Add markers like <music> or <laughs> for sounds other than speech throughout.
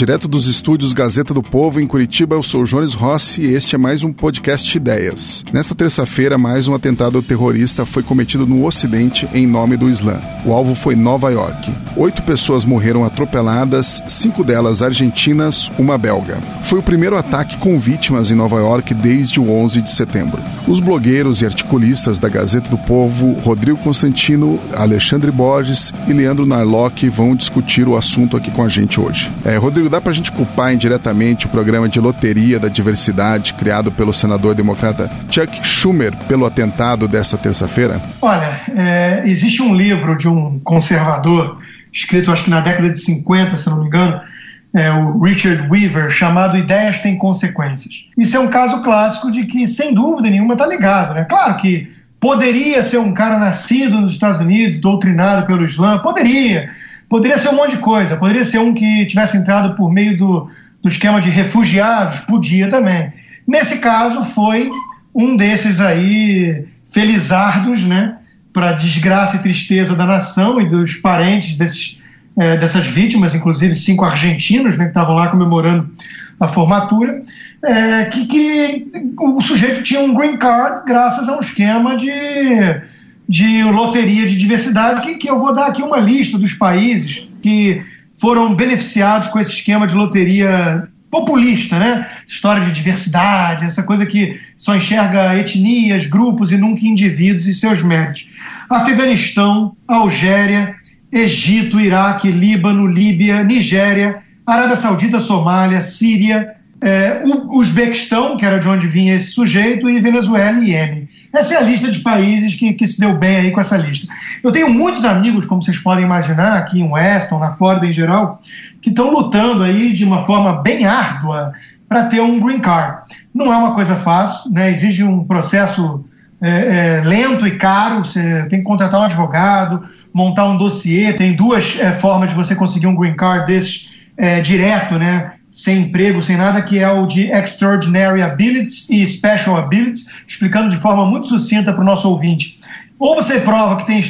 Direto dos estúdios Gazeta do Povo, em Curitiba, eu sou Jones Rossi e este é mais um podcast Ideias. Nesta terça-feira, mais um atentado terrorista foi cometido no Ocidente em nome do Islã. O alvo foi Nova York. Oito pessoas morreram atropeladas, cinco delas argentinas, uma belga. Foi o primeiro ataque com vítimas em Nova York desde o 11 de setembro. Os blogueiros e articulistas da Gazeta do Povo, Rodrigo Constantino, Alexandre Borges e Leandro Narlock vão discutir o assunto aqui com a gente hoje. É, Rodrigo, dá para a gente culpar indiretamente o programa de loteria da diversidade criado pelo senador democrata Chuck Schumer pelo atentado dessa terça-feira? Olha, é, existe um livro de um conservador, escrito acho que na década de 50, se não me engano, é, o Richard Weaver, chamado Ideias Têm Consequências. Isso é um caso clássico de que, sem dúvida nenhuma, está ligado. Né? Claro que poderia ser um cara nascido nos Estados Unidos, doutrinado pelo Islã, poderia Poderia ser um monte de coisa, poderia ser um que tivesse entrado por meio do, do esquema de refugiados, podia também. Nesse caso, foi um desses aí felizardos, né, para desgraça e tristeza da nação e dos parentes desses, é, dessas vítimas, inclusive cinco argentinos né, que estavam lá comemorando a formatura, é, que, que o sujeito tinha um green card graças a um esquema de de loteria de diversidade, que, que eu vou dar aqui uma lista dos países que foram beneficiados com esse esquema de loteria populista, né? História de diversidade, essa coisa que só enxerga etnias, grupos e nunca indivíduos e seus méritos. Afeganistão, Algéria, Egito, Iraque, Líbano, Líbia, Nigéria, Arábia Saudita, Somália, Síria, é, Uzbequistão, que era de onde vinha esse sujeito, e Venezuela e Iêmen. Essa é a lista de países que, que se deu bem aí com essa lista. Eu tenho muitos amigos, como vocês podem imaginar, aqui em Weston, na Flórida em geral, que estão lutando aí de uma forma bem árdua para ter um green card. Não é uma coisa fácil, né? exige um processo é, é, lento e caro. Você tem que contratar um advogado, montar um dossiê. Tem duas é, formas de você conseguir um green card desses é, direto, né? Sem emprego, sem nada, que é o de Extraordinary Abilities e Special Abilities, explicando de forma muito sucinta para o nosso ouvinte. Ou você prova que tem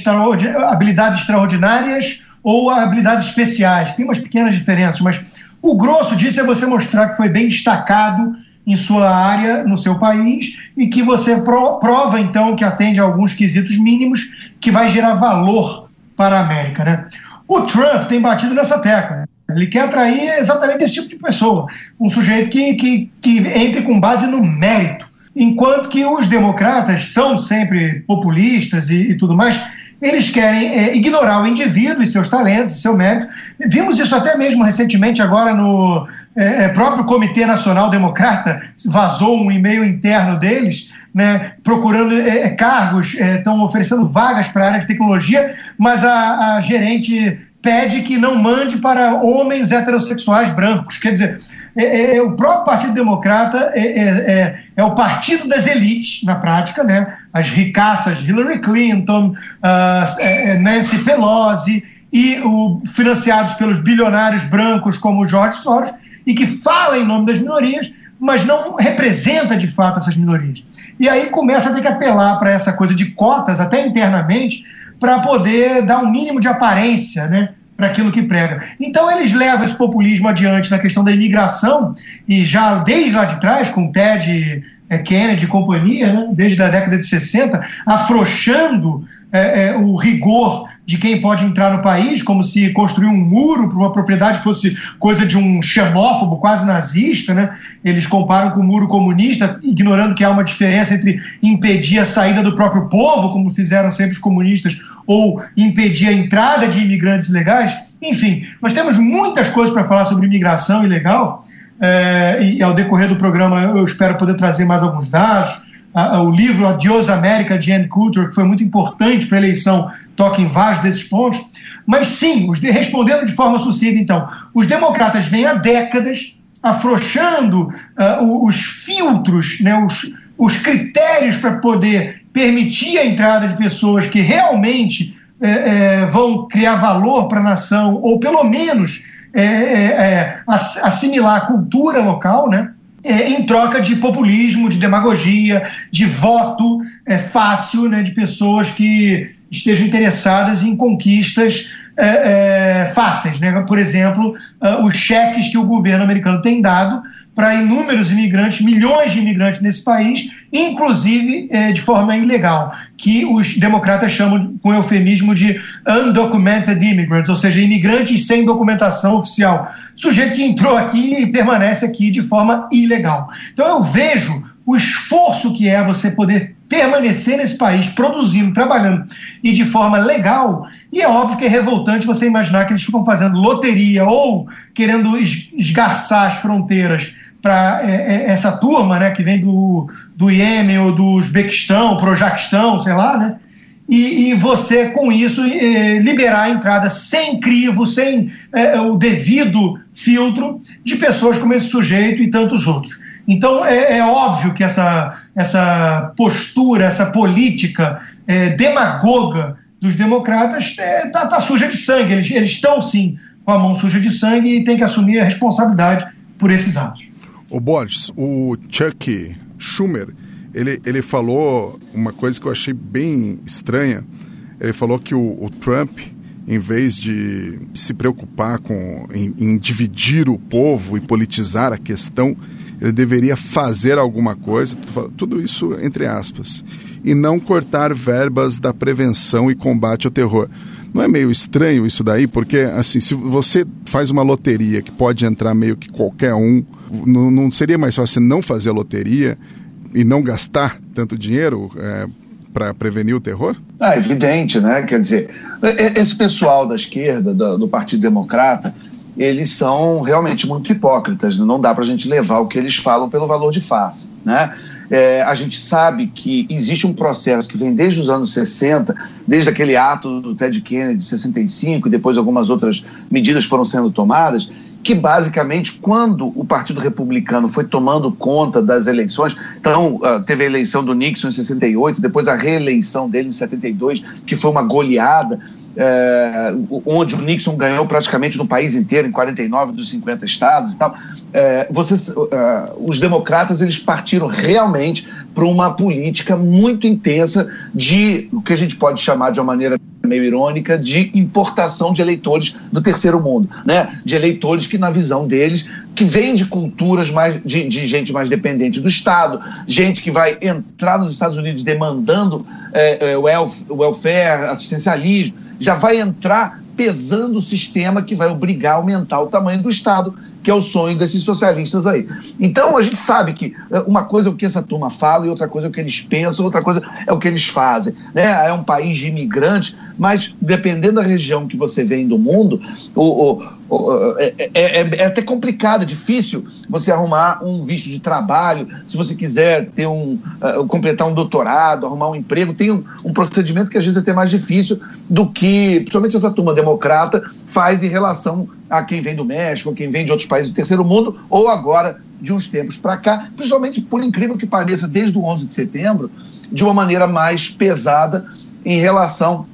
habilidades extraordinárias ou habilidades especiais. Tem umas pequenas diferenças, mas o grosso disso é você mostrar que foi bem destacado em sua área, no seu país, e que você prova, então, que atende a alguns quesitos mínimos que vai gerar valor para a América. Né? O Trump tem batido nessa tecla. Ele quer atrair exatamente esse tipo de pessoa, um sujeito que, que, que entre com base no mérito. Enquanto que os democratas são sempre populistas e, e tudo mais, eles querem é, ignorar o indivíduo e seus talentos, seu mérito. Vimos isso até mesmo recentemente, agora no é, é próprio Comitê Nacional Democrata, vazou um e-mail interno deles, né, procurando é, é cargos, estão oferecendo vagas para a área de tecnologia, mas a, a gerente pede que não mande para homens heterossexuais brancos. Quer dizer, é, é, é o próprio Partido Democrata é, é, é, é, o partido das elites, na prática, né? as ricaças Hillary Clinton, uh, Nancy Pelosi, e o, financiados pelos bilionários brancos como George Soros, e que fala em nome das minorias, mas não representa de fato essas minorias. E aí começa a ter que apelar para essa coisa de cotas, até internamente, para poder dar um mínimo de aparência né, para aquilo que prega. Então eles levam esse populismo adiante na questão da imigração, e já desde lá de trás, com Ted é, Kennedy e companhia, né, desde a década de 60, afrouxando é, é, o rigor de quem pode entrar no país, como se construir um muro para uma propriedade fosse coisa de um xenófobo quase nazista, né? Eles comparam com o muro comunista, ignorando que há uma diferença entre impedir a saída do próprio povo, como fizeram sempre os comunistas, ou impedir a entrada de imigrantes ilegais. Enfim, nós temos muitas coisas para falar sobre imigração ilegal, é, e ao decorrer do programa eu espero poder trazer mais alguns dados o livro Adios América de Ann Coulter, que foi muito importante para a eleição, toca em vários desses pontos. Mas sim, os, respondendo de forma sucinta, então, os democratas vêm há décadas afrouxando uh, os filtros, né, os, os critérios para poder permitir a entrada de pessoas que realmente é, é, vão criar valor para a nação, ou pelo menos é, assimilar a cultura local, né? é, em troca de populismo, de demagogia, de voto é, fácil né, de pessoas que estejam interessadas em conquistas é, é, fáceis. Né? Por exemplo, uh, os cheques que o governo americano tem dado para inúmeros imigrantes, milhões de imigrantes nesse país, inclusive é, de forma ilegal, que os democratas chamam com eufemismo de undocumented immigrants, ou seja, imigrantes sem documentação oficial. Sujeito que entrou aqui e permanece aqui de forma ilegal. Então eu vejo o esforço que é você poder permanecer nesse país produzindo, trabalhando e de forma legal. E é óbvio que é revoltante você imaginar que eles ficam fazendo loteria ou querendo esgarçar as fronteiras para é, é, essa turma, né, que vem do, do Iêmen ou do Uzbequistão, Projaquistão, sei lá, né? E, e você, com isso, é, liberar a entrada sem crivo, sem o devido filtro de pessoas como esse sujeito e tantos outros. Então, é, é óbvio que essa, essa postura, essa política demagoga dos democratas está tá, suja de sangue. Eles, estão, sim, com a mão suja de sangue e têm que assumir a responsabilidade por esses atos. O Borges, o Chuck Schumer, ele, ele falou uma coisa que eu achei bem estranha. Ele falou que o, o Trump, em vez de se preocupar com em, em, dividir o povo e politizar a questão, ele deveria fazer alguma coisa, tudo isso entre aspas, e não cortar verbas da prevenção e combate ao terror. Não é meio estranho isso daí? Porque, assim, se você faz uma loteria que pode entrar meio que qualquer um, não, não seria mais fácil não fazer a loteria e não gastar tanto dinheiro é, para prevenir o terror? Ah, evidente, né? Quer dizer, esse pessoal da esquerda, do, do Partido Democrata, eles são realmente muito hipócritas. Né? Não dá para a gente levar o que eles falam pelo valor de face, né? É, a gente sabe que existe um processo que vem desde os anos 60, desde aquele ato do Ted Kennedy de 65 e depois algumas outras medidas foram sendo tomadas, que basicamente, quando o Partido Republicano foi tomando conta das eleições, então uh, teve a eleição do Nixon em 68, depois a reeleição dele em 72, que foi uma goleada, é, onde o Nixon ganhou praticamente no país inteiro, em 49 dos 50 estados e tal, é, uh, os democratas eles partiram realmente para uma política muito intensa de o que a gente pode chamar de uma maneira meio irônica de importação de eleitores do terceiro mundo, né? De eleitores que na visão deles que vêm de culturas mais de, de gente mais dependente do Estado, gente que vai entrar nos Estados Unidos demandando é, é, welfare, assistencialismo, já vai entrar pesando o sistema que vai obrigar a aumentar o tamanho do Estado que é o sonho desses socialistas aí. Então a gente sabe que é, uma coisa é o que essa turma fala e outra coisa é o que eles pensam, outra coisa é o que eles fazem. Né? É um país de imigrantes, mas dependendo da região que você vem do mundo, o, o, o é, é, é, é, até complicado, é difícil você arrumar um visto de trabalho, se você quiser ter um, uh, completar um doutorado, arrumar um emprego, tem um, um procedimento que às vezes é até mais difícil do que, principalmente essa turma democrata, faz em relação a quem vem do México, quem vem de outros países do terceiro mundo, ou agora de uns tempos para cá, principalmente por incrível que pareça, desde o 11 de setembro, de uma maneira mais pesada em relação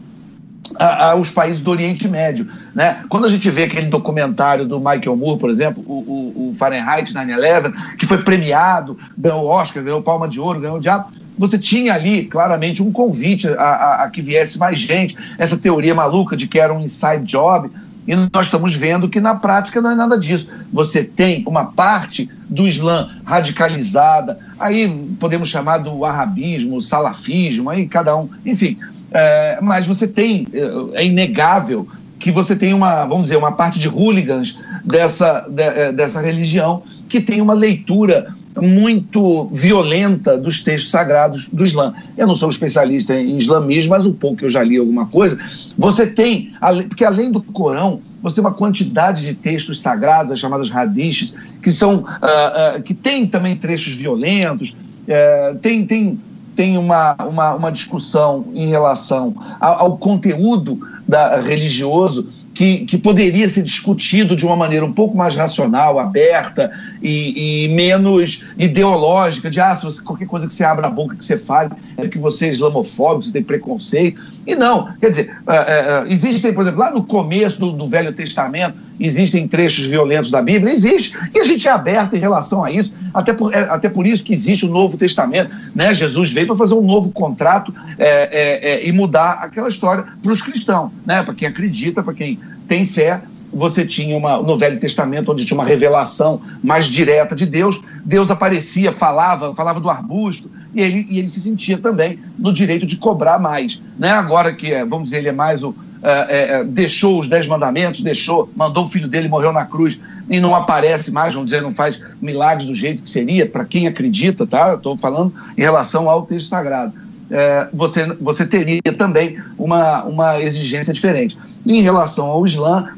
aos países do Oriente Médio. Né? Quando a gente vê aquele documentário do Michael Moore, por exemplo, o, o, o Fahrenheit 9-11, que foi premiado, ganhou Oscar, ganhou Palma de Ouro, ganhou o Diabo, você tinha ali claramente um convite a, a, a, que viesse mais gente, essa teoria maluca de que era um inside job. E nós estamos vendo que na prática não é nada disso. Você tem uma parte do Islã radicalizada, aí podemos chamar do arabismo, salafismo, aí cada um, enfim. É, mas você tem, é, é inegável que você tem uma, vamos dizer, uma parte de hooligans dessa, de, é, dessa religião que tem uma leitura muito violenta dos textos sagrados do Islã. Eu não sou especialista em islamismo, mas um pouco que eu já li alguma coisa. Você tem, porque além do Corão, você tem uma quantidade de textos sagrados, as chamadas hadiths, que são, uh, uh, que tem também trechos violentos, uh, tem, tem, tem uma, uma, uma discussão em relação ao, ao conteúdo da, religioso que, que poderia ser discutido de uma maneira um pouco mais racional, aberta e, e menos ideológica, de ah, se você, qualquer coisa que você abra a boca, que você fale, é que você é islamofóbico, você tem preconceito. E não, quer dizer, uh, existem, por exemplo, lá no começo do, do Velho Testamento, existem trechos violentos da Bíblia? Existe. E a gente é aberto em relação a isso. Até por, é, até por isso que existe o Novo Testamento. Né? Jesus veio para fazer um novo contrato é, é, e mudar aquela história para os cristãos, né? para quem acredita, para quem tem fé. Você tinha uma, no Velho Testamento, onde tinha uma revelação mais direta de Deus, Deus aparecia, falava, falava do arbusto, e ele, e ele se sentia também no direito de cobrar mais. Né? Agora que, é, vamos dizer, ele é mais o, é, é, deixou os dez mandamentos, deixou, mandou o filho dele, morreu na cruz e não aparece mais, vamos dizer, não faz milagres do jeito que seria, para quem acredita, tá? Estou falando em relação ao texto sagrado. É, você, você teria também uma, uma exigência diferente. Em relação ao Islã,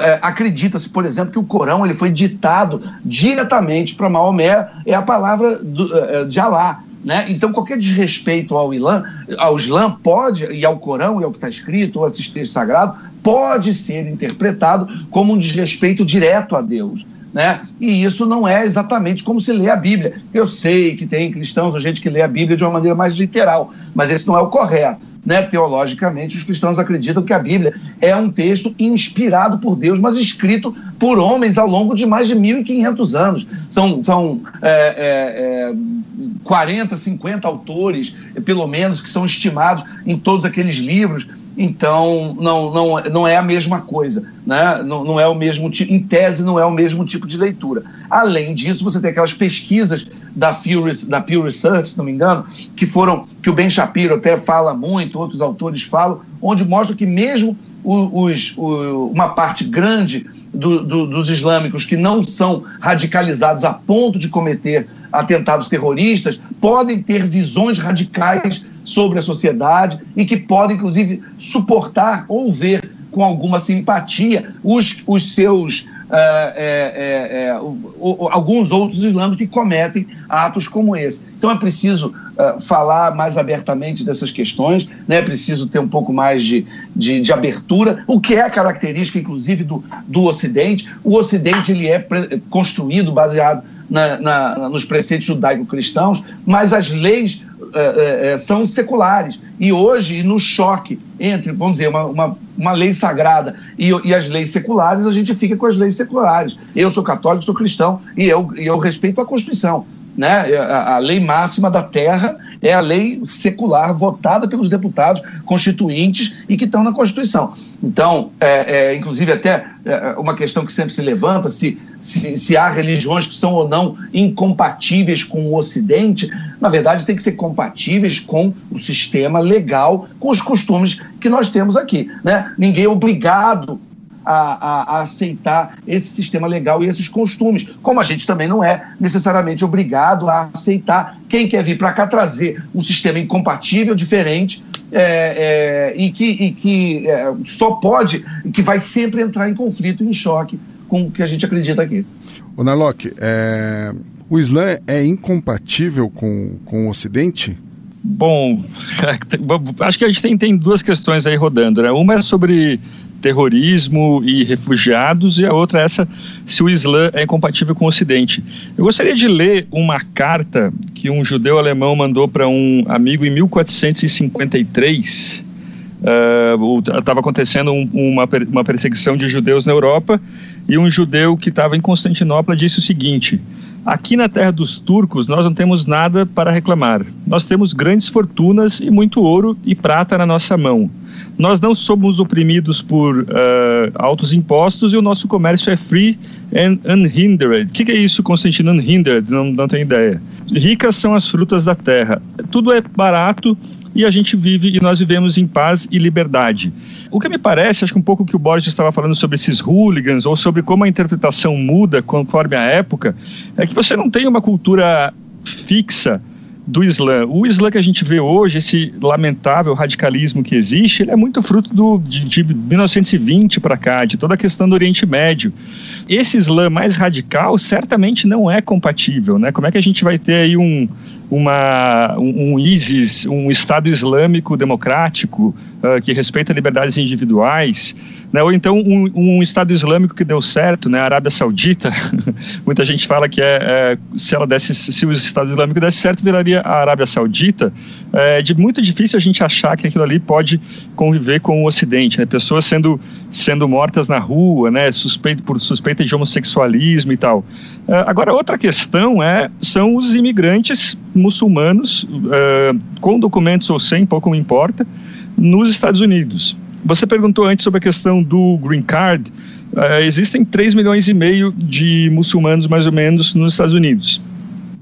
é, acredita-se, por exemplo, que o Corão ele foi ditado diretamente para Maomé, é a palavra do, é, de Alá. Né? Então, qualquer desrespeito ao Islã, ao Islã pode, e ao Corão, e ao que está escrito, ao texto sagrado, pode ser interpretado como um desrespeito direto a Deus. Né? E isso não é exatamente como se lê a Bíblia. Eu sei que tem cristãos ou gente que lê a Bíblia de uma maneira mais literal, mas esse não é o correto né, teologicamente, os cristãos acreditam que a Bíblia é um texto inspirado por Deus, mas escrito por homens ao longo de mais de 1.500 anos. São, são é, é, é, 40, 50 autores, pelo menos, que são estimados em todos aqueles livros. Então, não, não, não é a mesma coisa, né? não, não é o mesmo tipo, em tese, não é o mesmo tipo de leitura. Além disso, você tem aquelas pesquisas da Pew, da Pew Research, se não me engano, que foram, que o Ben Shapiro até fala muito, outros autores falam, onde mostra que mesmo os, uma parte grande do, do, dos islâmicos que não são radicalizados a ponto de cometer atentados terroristas podem ter visões radicais sobre a sociedade e que podem, inclusive, suportar ou ver com alguma simpatia os, os seus. É, é, é, o, o, alguns outros islâmicos que cometem atos como esse. Então é preciso uh, falar mais abertamente dessas questões, né? é preciso ter um pouco mais de, de, de abertura, o que é a característica, inclusive, do, do Ocidente. O Ocidente ele é construído baseado na, na, nos preceitos judaico-cristãos, mas as leis é, é, são seculares. E hoje, no choque entre, vamos dizer, uma, uma, uma lei sagrada e, e, as leis seculares, a gente fica com as leis seculares. Eu sou católico, sou cristão e eu, e eu respeito a Constituição. Né? A, a lei máxima da terra é a lei secular votada pelos deputados constituintes e que estão na Constituição. Então, é, é, inclusive, até é, uma questão que sempre se levanta: se, se, se, há religiões que são ou não incompatíveis com o Ocidente, na verdade, tem que ser compatíveis com o sistema legal, com os costumes que nós temos aqui. Né? Ninguém é obrigado a, a, a, aceitar esse sistema legal e esses costumes, como a gente também não é necessariamente obrigado a aceitar quem quer vir para cá trazer um sistema incompatível, diferente, é, é, e que, e que é, só pode, que vai sempre entrar em conflito, em choque com o que a gente acredita aqui. O Narlock, é, o Islã é incompatível com, com o Ocidente? Bom, <laughs> acho que a gente tem, tem duas questões aí rodando. Né? Uma é sobre terrorismo e refugiados, e a outra essa se o Islã é incompatível com o Ocidente. Eu gostaria de ler uma carta que um judeu alemão mandou para um amigo em 1453. Estava uh, acontecendo um, uma, uma perseguição de judeus na Europa e um judeu que estava em Constantinopla disse o seguinte: Aqui na terra dos turcos nós não temos nada para reclamar. Nós temos grandes fortunas e muito ouro e prata na nossa mão nós não somos oprimidos por uh, altos impostos e o nosso comércio é free and unhindered. O que, que, é isso, Constantino? Unhindered? Não, não tenho ideia. Ricas são as frutas da terra. Tudo é barato e a gente vive e nós vivemos em paz e liberdade. O que me parece, acho que um pouco que o Borges estava falando sobre esses hooligans ou sobre como a interpretação muda conforme a época, é que você não tem uma cultura fixa do Islã. O Islã que a gente vê hoje, esse lamentável radicalismo que existe, ele é muito fruto do, de, de 1920 para cá, de toda a questão do Oriente Médio. Esse Islã mais radical certamente não é compatível, né? Como é que a gente vai ter aí um, uma, um, um ISIS, um Estado Islâmico democrático, uh, que respeita liberdades individuais, né, ou então um, um, Estado Islâmico que deu certo, né, a Arábia Saudita, <laughs> muita gente fala que é, é, se ela desse, se o Estado Islâmico desse certo, viraria a Arábia Saudita, é de muito difícil a gente achar que aquilo ali pode conviver com o Ocidente, né, pessoas sendo, sendo mortas na rua, né, suspeito, por suspeita de homossexualismo e tal. Uh, agora, outra questão é, são os imigrantes muçulmanos, uh, com documentos ou sem, pouco importa, nos Estados Unidos. Você perguntou antes sobre a questão do green card. Uh, existem 3 milhões e meio de muçulmanos, mais ou menos, nos Estados Unidos.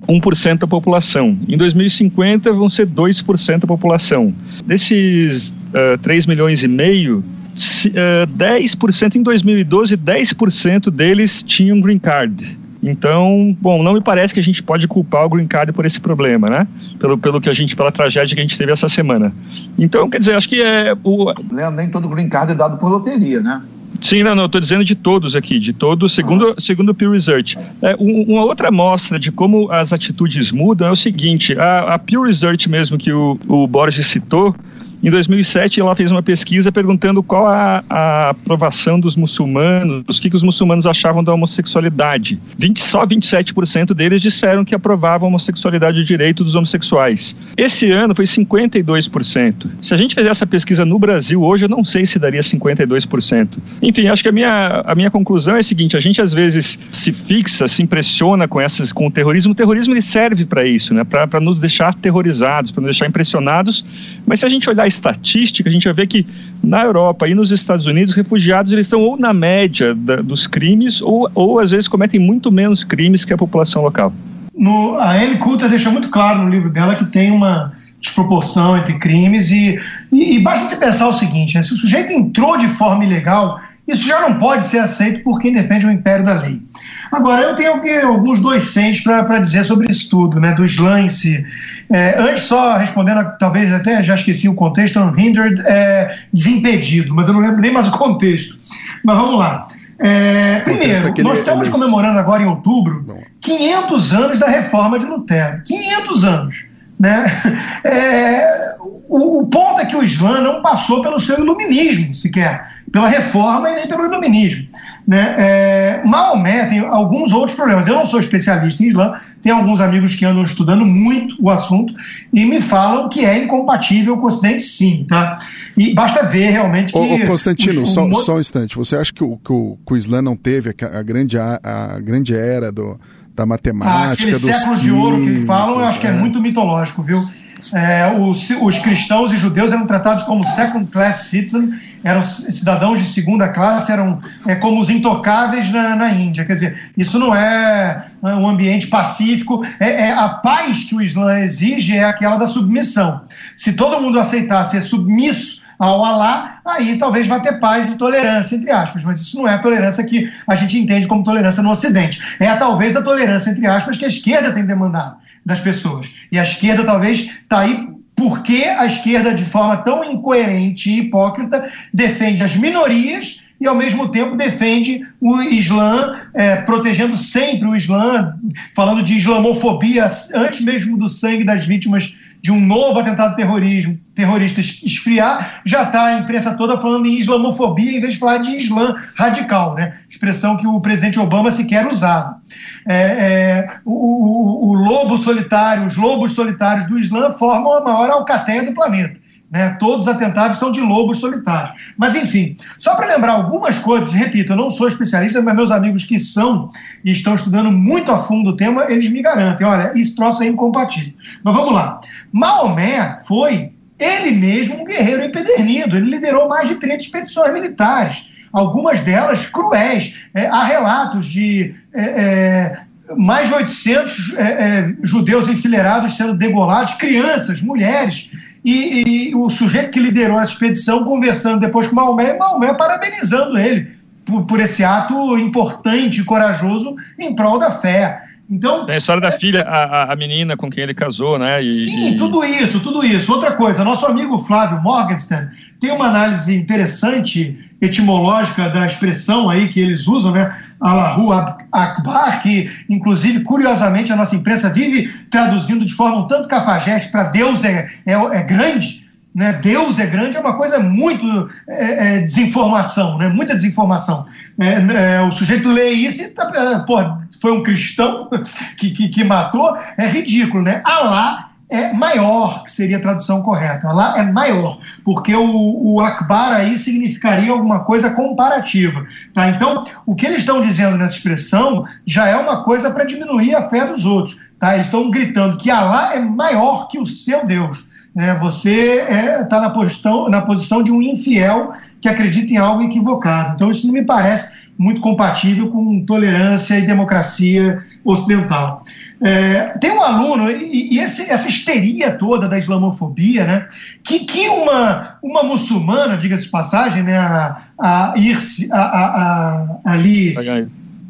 1% da população. Em 2050 vão ser 2% da população. Desses uh, 3 milhões e meio, uh, 10% em 2012, 10% deles tinham green card. Então, bom, não me parece que a gente pode culpar o Green Card por esse problema, né? Pelo, pelo que a gente, pela tragédia que a gente teve essa semana. Então, quer dizer, acho que é o. Nem todo Green Card é dado por loteria, né? Sim, não, não, estou dizendo de todos aqui, de todos, segundo, ah. segundo o Pew Research. É, um, uma outra amostra de como as atitudes mudam é o seguinte, a, a Pew Research mesmo que o, o Borges citou, em 2007, ela fez uma pesquisa perguntando qual a, a aprovação dos muçulmanos, o que, que os muçulmanos achavam da homossexualidade. 20, só 27% deles disseram que aprovavam a homossexualidade de direito dos homossexuais. Esse ano foi 52%. Se a gente fizer essa pesquisa no Brasil hoje, eu não sei se daria 52%. Enfim, acho que a minha, a minha conclusão é a seguinte: a gente às vezes se fixa, se impressiona com essas, com o terrorismo. O terrorismo ele serve para isso, né? para nos deixar terrorizados, para nos deixar impressionados. Mas se a gente olhar estatística, a gente vai ver que na Europa e nos Estados Unidos, refugiados eles estão ou na média da, dos crimes ou, ou às vezes cometem muito menos crimes que a população local. No, a Anne Coulter deixa muito claro no livro dela que tem uma desproporção entre crimes e, e, e basta se pensar o seguinte, né, se o sujeito entrou de forma ilegal, isso já não pode ser aceito por quem defende o império da lei. Agora, eu tenho alguns dois cents para dizer sobre isso tudo, né, do Islã si. É, antes, só respondendo, talvez até já esqueci o contexto, unhindered é desimpedido, mas eu não lembro nem mais o contexto. Mas vamos lá. É, primeiro, nós estamos comemorando agora em outubro 500 anos da reforma de Lutero. 500 anos. Né? É, o, o, ponto é que o Islã não passou pelo seu iluminismo sequer, pela reforma e nem pelo iluminismo. Né? É, Maomé tem alguns outros problemas. Eu não sou especialista em Islã, tenho alguns amigos que andam estudando muito o assunto e me falam que é incompatível com o Ocidente, sim. Tá? E basta ver realmente que. Ô, ô Constantino, o, só, só, um instante. Você acha que o, que o, que o Islã não teve a, a, grande, a, a grande era do, da matemática? Ah, aquele século de ouro que falam, eu acho que é, é muito mitológico, viu? É, os, os, cristãos e judeus eram tratados como second class citizen, eram cidadãos de segunda classe, eram é, como os intocáveis na, na, Índia. Quer dizer, isso não é, é um ambiente pacífico. É, é, a paz que o Islã exige é aquela da submissão. Se todo mundo aceitasse ser submisso ao Alá, aí talvez vá ter paz e tolerância, entre aspas. Mas isso não é a tolerância que a gente entende como tolerância no Ocidente. É talvez a tolerância, entre aspas, que a esquerda tem demandado das pessoas. E a esquerda talvez está aí porque a esquerda, de forma tão incoerente e hipócrita, defende as minorias e, ao mesmo tempo, defende o Islã, é, protegendo sempre o Islã, falando de islamofobia antes mesmo do sangue das vítimas de um novo atentado terrorismo, terrorista esfriar, já está a imprensa toda falando em islamofobia em vez de falar de Islã radical, né? expressão que o presidente Obama sequer usava. É, é, o, o, o, lobo solitário, os lobos solitários do Islã formam a maior alcateia do planeta. Né? Todos os atentados são de lobos solitários. Mas, enfim, só para lembrar algumas coisas, repito, eu não sou especialista, mas meus amigos que são e estão estudando muito a fundo o tema, eles me garantem: olha, esse troço é incompatível. Mas vamos lá. Maomé foi ele mesmo um guerreiro empedernido, ele liderou mais de 30 expedições militares, algumas delas cruéis. É, há relatos de. É, é, mais de 800 é, é, judeus enfileirados sendo degolados, crianças, mulheres, e, e, o sujeito que liderou essa expedição conversando depois com Maomé, Maomé parabenizando ele por, por esse ato importante e corajoso em prol da fé. Então, é a história é... da filha, a, a menina com quem ele casou, né? E, sim, e... tudo isso, tudo isso. Outra coisa, nosso amigo Flávio Morgenstern tem uma análise interessante etimológica da expressão aí que eles usam, né? Allahu Akbar, que inclusive, curiosamente, a nossa imprensa vive traduzindo de forma um tanto cafajeste para Deus é, é, é grande, né? Deus é grande é uma coisa muito é, é, desinformação, né? muita desinformação. É, é o sujeito lê isso e tá, pô, foi um cristão <laughs> que, que, que, matou, é ridículo. Né? Alá é maior, que seria a tradução correta. Alá é maior, porque o, o Akbar aí significaria alguma coisa comparativa. Tá? Então, o que eles estão dizendo nessa expressão já é uma coisa para diminuir a fé dos outros. Tá? Eles estão gritando que Alá é maior que o seu Deus. Né? Você está é, tá na, posição, na posição de um infiel que acredita em algo equivocado. Então, isso não me parece muito compatível com tolerância e democracia ocidental. É, tem um aluno, e, e esse, essa histeria toda da islamofobia, né, que, que uma, uma muçulmana, diga-se de passagem, né, a, a, Irse, a, a, a ali.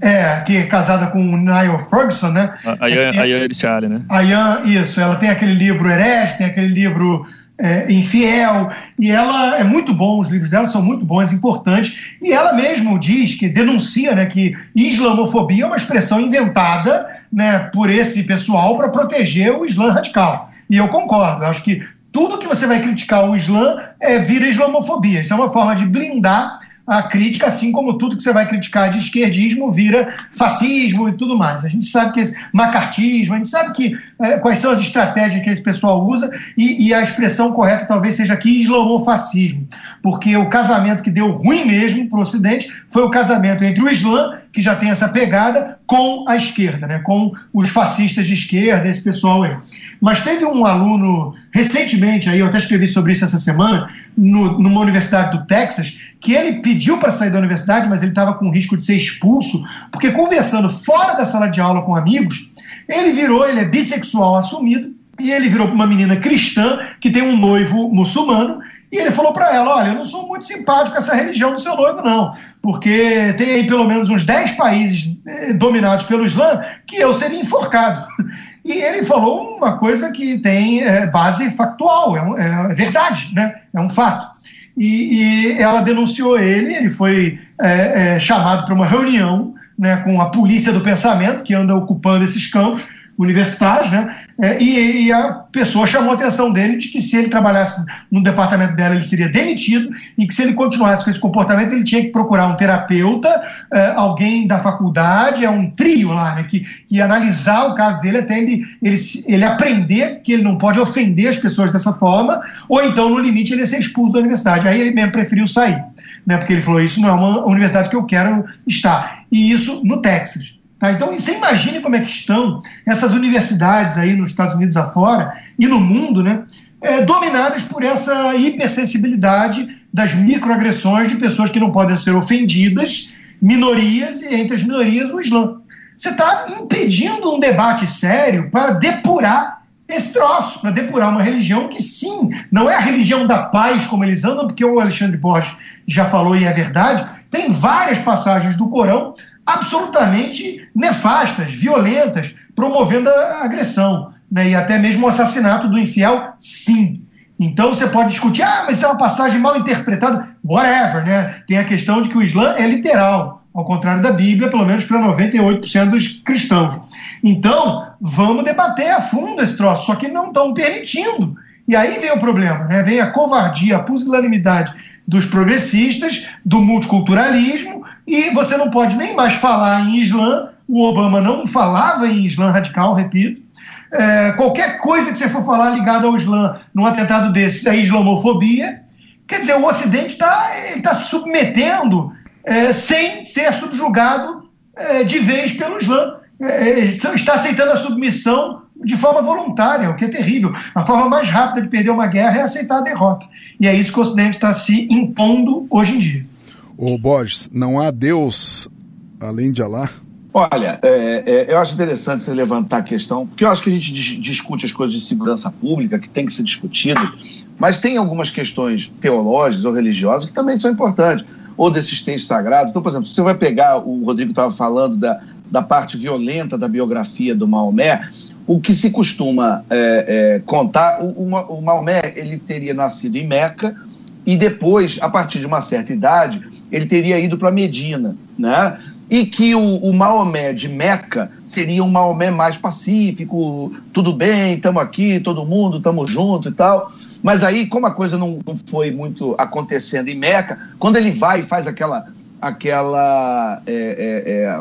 É, que é casada com o Niall Ferguson, né? A Ian, é, Ian né? A Ian, isso. Ela tem aquele livro Herege, tem aquele livro é, Infiel, e ela é muito bom, os livros dela são muito bons, importantes, e ela mesmo diz que denuncia né, que islamofobia é uma expressão inventada né, por esse pessoal para proteger o Islã radical. E eu concordo, acho que tudo que você vai criticar o Islã é, vira islamofobia. Isso é uma forma de blindar a crítica, assim como tudo que você vai criticar de esquerdismo vira fascismo e tudo mais. A gente sabe que esse macartismo, a gente sabe que é, quais são as estratégias que esse pessoal usa e, e a expressão correta talvez seja aqui islamofascismo, porque o casamento que deu ruim mesmo para o Ocidente foi o casamento entre o Islã, que já tem essa pegada, com a esquerda, né, com os fascistas de esquerda, esse pessoal aí. Mas teve um aluno recentemente, aí eu até escrevi sobre isso essa semana, no, numa universidade do Texas, que ele pediu para sair da universidade, mas ele estava com risco de ser expulso, porque conversando fora da sala de aula com amigos, ele virou, ele é bissexual assumido, e ele virou uma menina cristã que tem um noivo muçulmano, e ele falou para ela: Olha, eu não sou muito simpático com essa religião do seu noivo, não, porque tem aí pelo menos uns 10 países eh, dominados pelo Islã que eu seria enforcado. <laughs> E ele falou uma coisa que tem é, base factual, é, é, verdade, né? é um fato e, e ela denunciou ele, ele foi é, é, chamado para uma reunião né, com a polícia do pensamento, que anda ocupando esses campos, universitários, né? É, e, e, a pessoa chamou a atenção dele de que se ele trabalhasse no departamento dela, ele seria demitido e que se ele continuasse com esse comportamento, ele tinha que procurar um terapeuta, é, alguém da faculdade, é um trio lá, né? Que, que analisar o caso dele até ele, ele, ele aprender que ele não pode ofender as pessoas dessa forma, ou então, no limite, ele ia ser expulso da universidade. Aí ele mesmo preferiu sair, né? Porque ele falou: Isso não é uma universidade que eu quero estar. E isso no Texas. Tá? Então, você imagine como é que estão essas universidades aí nos Estados Unidos afora e no mundo, né, é, dominadas por essa hipersensibilidade das microagressões de pessoas que não podem ser ofendidas, minorias, e entre as minorias o Islã. Você está impedindo um debate sério para depurar esse troço, para depurar uma religião que, sim, não é a religião da paz como eles andam, porque o Alexandre Borges já falou e é verdade, tem várias passagens do Corão absolutamente nefastas, violentas, promovendo a agressão. Né? E até mesmo o assassinato do infiel, sim. Então você pode discutir, ah, mas isso é uma passagem mal interpretada, whatever, né? Tem a questão de que o Islã é literal, ao contrário da Bíblia, pelo menos para 98% dos cristãos. Então, vamos debater a fundo esse troço, só que não estão permitindo. E aí vem o problema, né? Vem a covardia, a pusilanimidade dos progressistas, do multiculturalismo, e você não pode nem mais falar em Islã. O Obama não falava em Islã radical, repito. É, qualquer coisa que você for falar ligada ao Islã num atentado desse é islamofobia. Quer dizer, o Ocidente está tá se submetendo é, sem ser subjugado é, de vez pelo Islã. É, está aceitando a submissão de forma voluntária, o que é terrível. A forma mais rápida de perder uma guerra é aceitar a derrota. E é isso que o Ocidente está se impondo hoje em dia. Ô Borges, não há Deus além de Alá? Olha, é, é, eu acho interessante você levantar a questão, porque eu acho que a gente dis discute as coisas de segurança pública, que tem que ser discutido, mas tem algumas questões teológicas ou religiosas que também são importantes, ou desses textos sagrados. Então, por exemplo, você vai pegar, o Rodrigo estava falando da, da parte violenta da biografia do Maomé, o que se costuma é, é, contar, o, o, o Maomé ele teria nascido em Meca e depois, a partir de uma certa idade, ele teria ido para Medina, né? E que o, o, Maomé de Meca seria um Maomé mais pacífico, tudo bem, estamos aqui, todo mundo, estamos juntos e tal. Mas aí, como a coisa não, não foi muito acontecendo em Meca, quando ele vai e faz aquela. aquela é, é, é,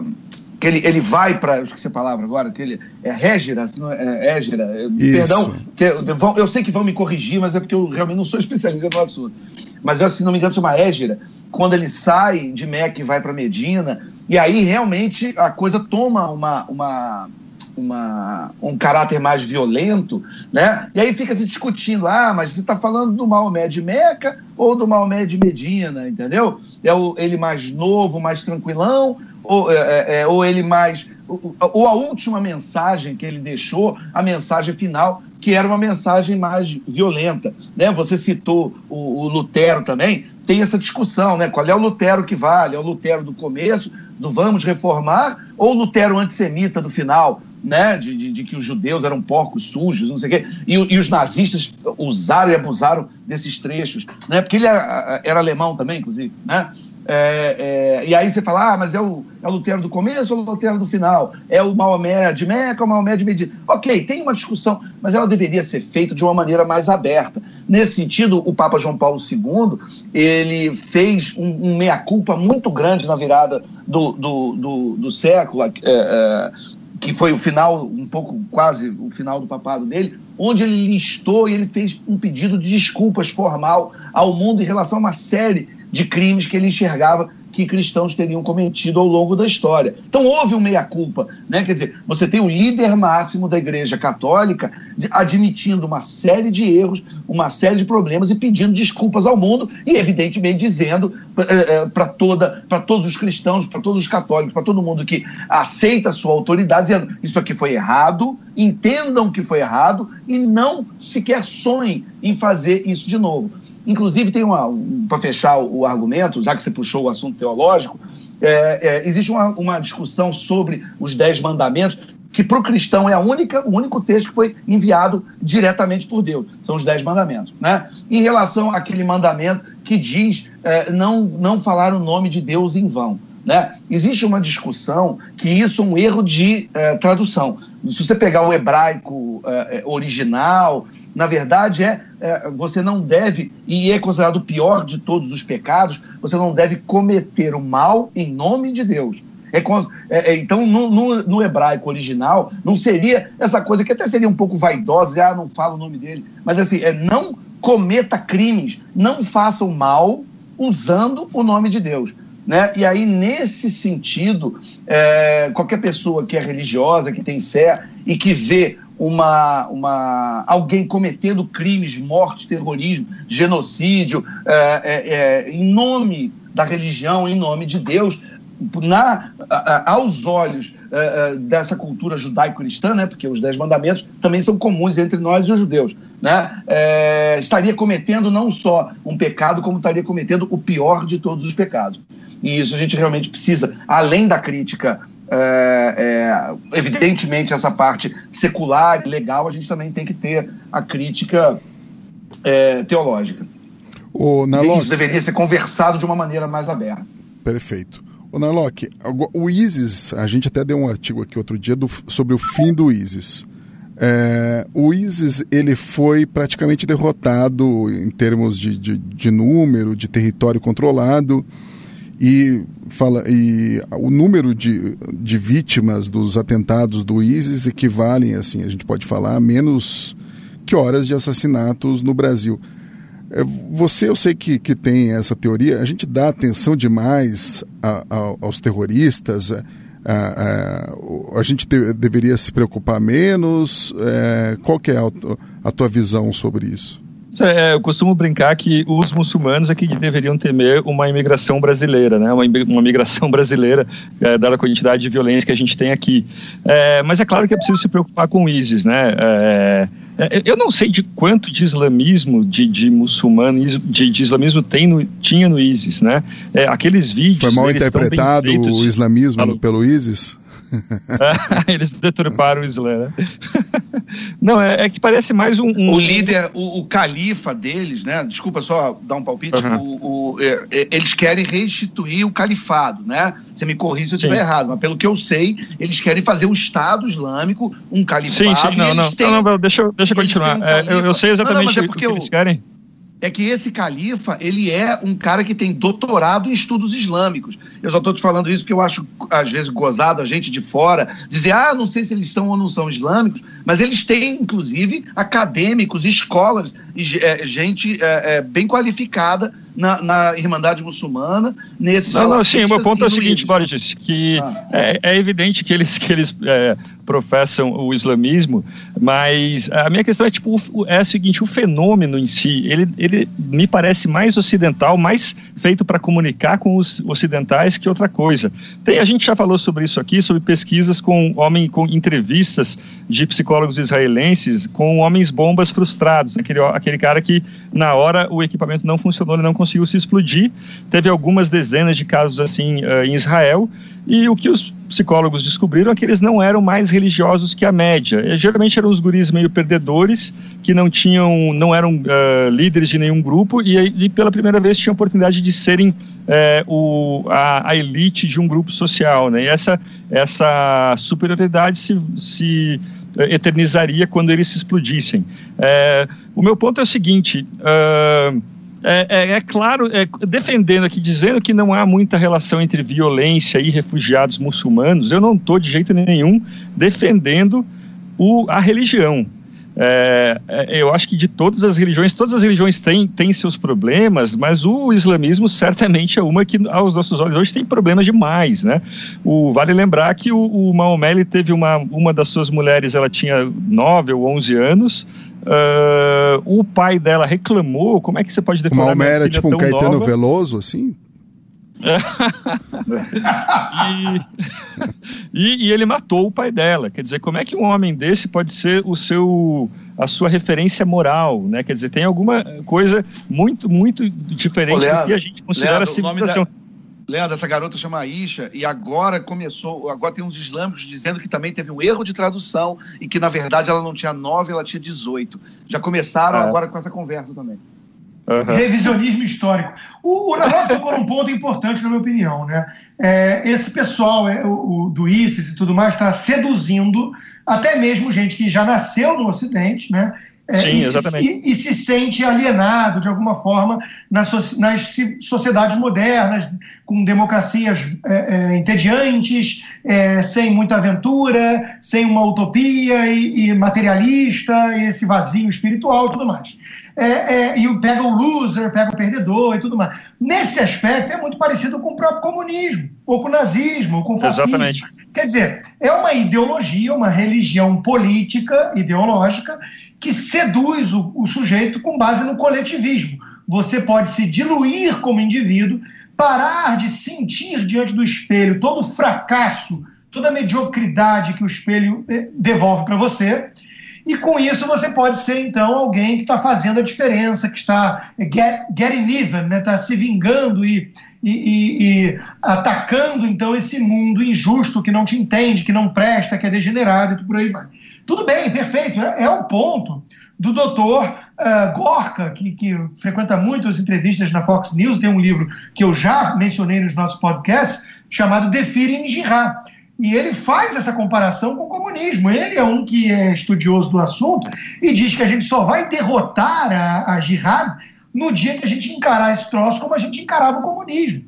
que ele, ele vai para. Esqueci a palavra agora, que ele. É Régira, é, Égira, é, perdão, que, eu, sei que vão me corrigir, mas é porque eu realmente não sou <laughs> especialista no assunto. Mas eu, se não me engano, chama Égira, quando ele sai de Meca e vai para Medina, e aí realmente a coisa toma uma, uma, uma, um caráter mais violento, né? E aí fica se discutindo, ah, mas você está falando do Maomé de Meca ou do Maomé de Medina, entendeu? É o, ele mais novo, mais tranquilão, ou, é, é, é ou ele mais. Ou, ou a última mensagem que ele deixou, a mensagem final, que era uma mensagem mais violenta. Né? Você citou o, o, Lutero também, tem essa discussão, né? Qual é o Lutero que vale? É o Lutero do começo, do vamos reformar, ou o Lutero antissemita do final? né, de, de, de, que os judeus eram porcos sujos, não sei o quê, e, e, os nazistas usaram e abusaram desses trechos, né, porque ele era, era alemão também, inclusive, né, é, é, e aí você fala, ah, mas é o, é o Lutero do começo ou o Lutero do final? É o Maomé de Meca ou o Maomé de Medina? Ok, tem uma discussão, mas ela deveria ser feita de uma maneira mais aberta. Nesse sentido, o Papa João Paulo II, ele fez um, um meia-culpa muito grande na virada do, do, do, do século, é, é que foi o final, um pouco quase o final do papado dele, onde ele listou e ele fez um pedido de desculpas formal ao mundo em relação a uma série de crimes que ele enxergava que cristãos teriam cometido ao longo da história. Então houve um meia-culpa, né? Quer dizer, você tem o líder máximo da Igreja Católica admitindo uma série de erros, uma série de problemas e pedindo desculpas ao mundo e evidentemente dizendo eh, eh, para toda, para todos os cristãos, para todos os católicos, para todo mundo que aceita a sua autoridade, dizendo isso aqui foi errado, entendam que foi errado e não sequer sonhem em fazer isso de novo. Inclusive, tem uma. Um, Para fechar o, argumento, já que você puxou o assunto teológico, é, é, existe uma, uma discussão sobre os Dez Mandamentos, que para o cristão é a única, o único texto que foi enviado diretamente por Deus. São os Dez Mandamentos. Né? Em relação àquele mandamento que diz é, não, não falar o nome de Deus em vão. Né? Existe uma discussão que isso é um erro de é, tradução. Se você pegar o hebraico é, é, original, na verdade é, você não deve, e é considerado o pior de todos os pecados, você não deve cometer o mal em nome de Deus. É, é, é, então, no, no, no, hebraico original, não seria essa coisa que até seria um pouco vaidosa, ah, não fala o nome dele, mas assim, é não cometa crimes, não faça o mal usando o nome de Deus. Né? E aí, nesse sentido, é, qualquer pessoa que é religiosa, que tem fé e que vê uma, uma, alguém cometendo crimes, morte, terrorismo, genocídio, é, é, é em nome da religião, em nome de Deus, na, aos olhos é, é, dessa cultura judaico-cristã, né, porque os Dez Mandamentos também são comuns entre nós e os judeus, né, é, estaria cometendo não só um pecado, como estaria cometendo o pior de todos os pecados. E isso a gente realmente precisa, além da crítica é, é, evidentemente, essa parte secular e legal, a gente também tem que ter a crítica é, teológica. O Narlock... Isso deveria ser conversado de uma maneira mais aberta. Perfeito. O Narlock, o ISIS, a gente até deu um artigo aqui outro dia do, sobre o fim do ISIS. É, o ISIS ele foi praticamente derrotado em termos de, de, de número, de território controlado e, fala, e o número de, de vítimas dos atentados do ISIS equivalem, assim, a gente pode falar, a menos que horas de assassinatos no Brasil. É, você, eu sei que, que tem essa teoria, a gente dá atenção demais a, a, aos terroristas, a, a, a gente te, deveria se preocupar menos. É, qual que é a, a tua visão sobre isso? É, eu costumo brincar que os muçulmanos é que deveriam temer uma imigração brasileira, né? uma, uma imigração <laughs> brasileira, é, dada a quantidade de violência que a gente tem aqui. É, mas é claro que é preciso se preocupar com o ISIS. Né? É, é, eu não sei de quanto de islamismo, de, de muçulmano, de, de islamismo tem no, tinha no ISIS. Né? É, aqueles vídeos. Foi mal interpretado o islamismo pelo ISIS? <laughs> Eles deturparam o Islã, né? Não, é, é, que parece mais um. um... O líder, o, o, califa deles, né? Desculpa só dar um palpite. Uhum. O, o é, é, eles querem restituir o califado, né? Você me corrija se eu estiver errado, mas pelo que eu sei, eles querem fazer o Estado Islâmico um califado. Sim, sim, não, não, têm, não, não, deixa, deixa eu continuar. Um é, eu, eu, sei exatamente não, é o que eles querem é que esse califa, ele é um cara que tem doutorado em estudos islâmicos. Eu só estou te falando isso porque eu acho, às vezes, gozado a gente de fora dizer, ah, não sei se eles são ou não são islâmicos, mas eles têm, inclusive, acadêmicos, escolas, é, gente é, é, bem qualificada na, na, Irmandade Muçulmana, nesse Não, não, sim, o meu ponto é o seguinte, Boris, que ah. é, é, evidente que eles, que eles é, professam o islamismo, mas a minha questão é tipo é a seguinte: o fenômeno em si, ele, ele me parece mais ocidental, mais feito para comunicar com os ocidentais que outra coisa. Tem, a gente já falou sobre isso aqui, sobre pesquisas com homem, com entrevistas de psicólogos israelenses com homens bombas frustrados, aquele, aquele cara que na hora o equipamento não funcionou, ele não conseguiu se explodir. Teve algumas dezenas de casos assim uh, em Israel e o que os psicólogos descobriram é que eles não eram mais religiosos que a média. E, geralmente eram os guris meio perdedores, que não tinham, não eram uh, líderes de nenhum grupo e, e, pela primeira vez tinham a oportunidade de serem é, o, a, a, elite de um grupo social, né? E essa, essa superioridade se, se eternizaria quando eles se explodissem. É, o meu ponto é o seguinte. Uh, é, é, é, claro, é, defendendo aqui, dizendo que não há muita relação entre violência e refugiados muçulmanos, eu não estou de jeito nenhum defendendo o, a religião. É, é, eu acho que de todas as religiões, todas as religiões têm, têm seus problemas, mas o islamismo certamente é uma que, aos nossos olhos, hoje tem problemas demais, né? O, vale lembrar que o, o Maomé teve uma, uma das suas mulheres, ela tinha 9 ou 11 anos, Uh, o pai dela reclamou. Como é que você pode defender? O Maomé era tipo um Caetano nova? Veloso, assim? E, <laughs> e, e, ele matou o pai dela. Quer dizer, como é que um homem desse pode ser o seu a sua referência moral, né? Quer dizer, tem alguma coisa muito muito diferente Leandro, do que a gente considera Leandro, civilização. Leandro, essa garota chama Aisha e agora começou, agora tem uns islâmicos dizendo que também teve um erro de tradução e que na verdade ela não tinha 9, ela tinha 18. Já começaram é. agora com essa conversa também. Uhum. Revisionismo histórico. O, o tocou num ponto importante, na minha opinião. Né? É, esse pessoal é, o, o, do ISIS e tudo mais está seduzindo até mesmo gente que já nasceu no Ocidente né? É, Sim, e, exatamente. Se, e, e, se sente alienado de alguma forma nas, nas sociedades modernas, com democracias é, é, entediantes, é, sem muita aventura, sem uma utopia e, e, materialista, e esse vazio espiritual e tudo mais. É, é, e pega o loser, pega o perdedor e tudo mais. Nesse aspecto é muito parecido com o próprio comunismo, ou com o nazismo, ou com o fascismo. Exatamente. Quer dizer, é uma ideologia, uma religião política, ideológica, que seduz o, o sujeito com base no coletivismo. Você pode se diluir como indivíduo, parar de sentir diante do espelho todo o fracasso, toda a mediocridade que o espelho eh, devolve para você. E com isso você pode ser, então, alguém que está fazendo a diferença, que está eh, get, getting even, está né? Tá se vingando e, e, e, atacando, então, esse mundo injusto que não te entende, que não presta, que é degenerado e por aí vai. Tudo bem, perfeito. É, é o ponto do doutor uh, Gorka, que, que, frequenta muito as entrevistas na Fox News, tem um livro que eu já mencionei nos nossos podcasts, chamado Defirem Jihad. E ele faz essa comparação com o comunismo. Ele é um que é estudioso do assunto e diz que a gente só vai derrotar a, a jihad no dia que a gente encarar esse troço como a gente encarava o comunismo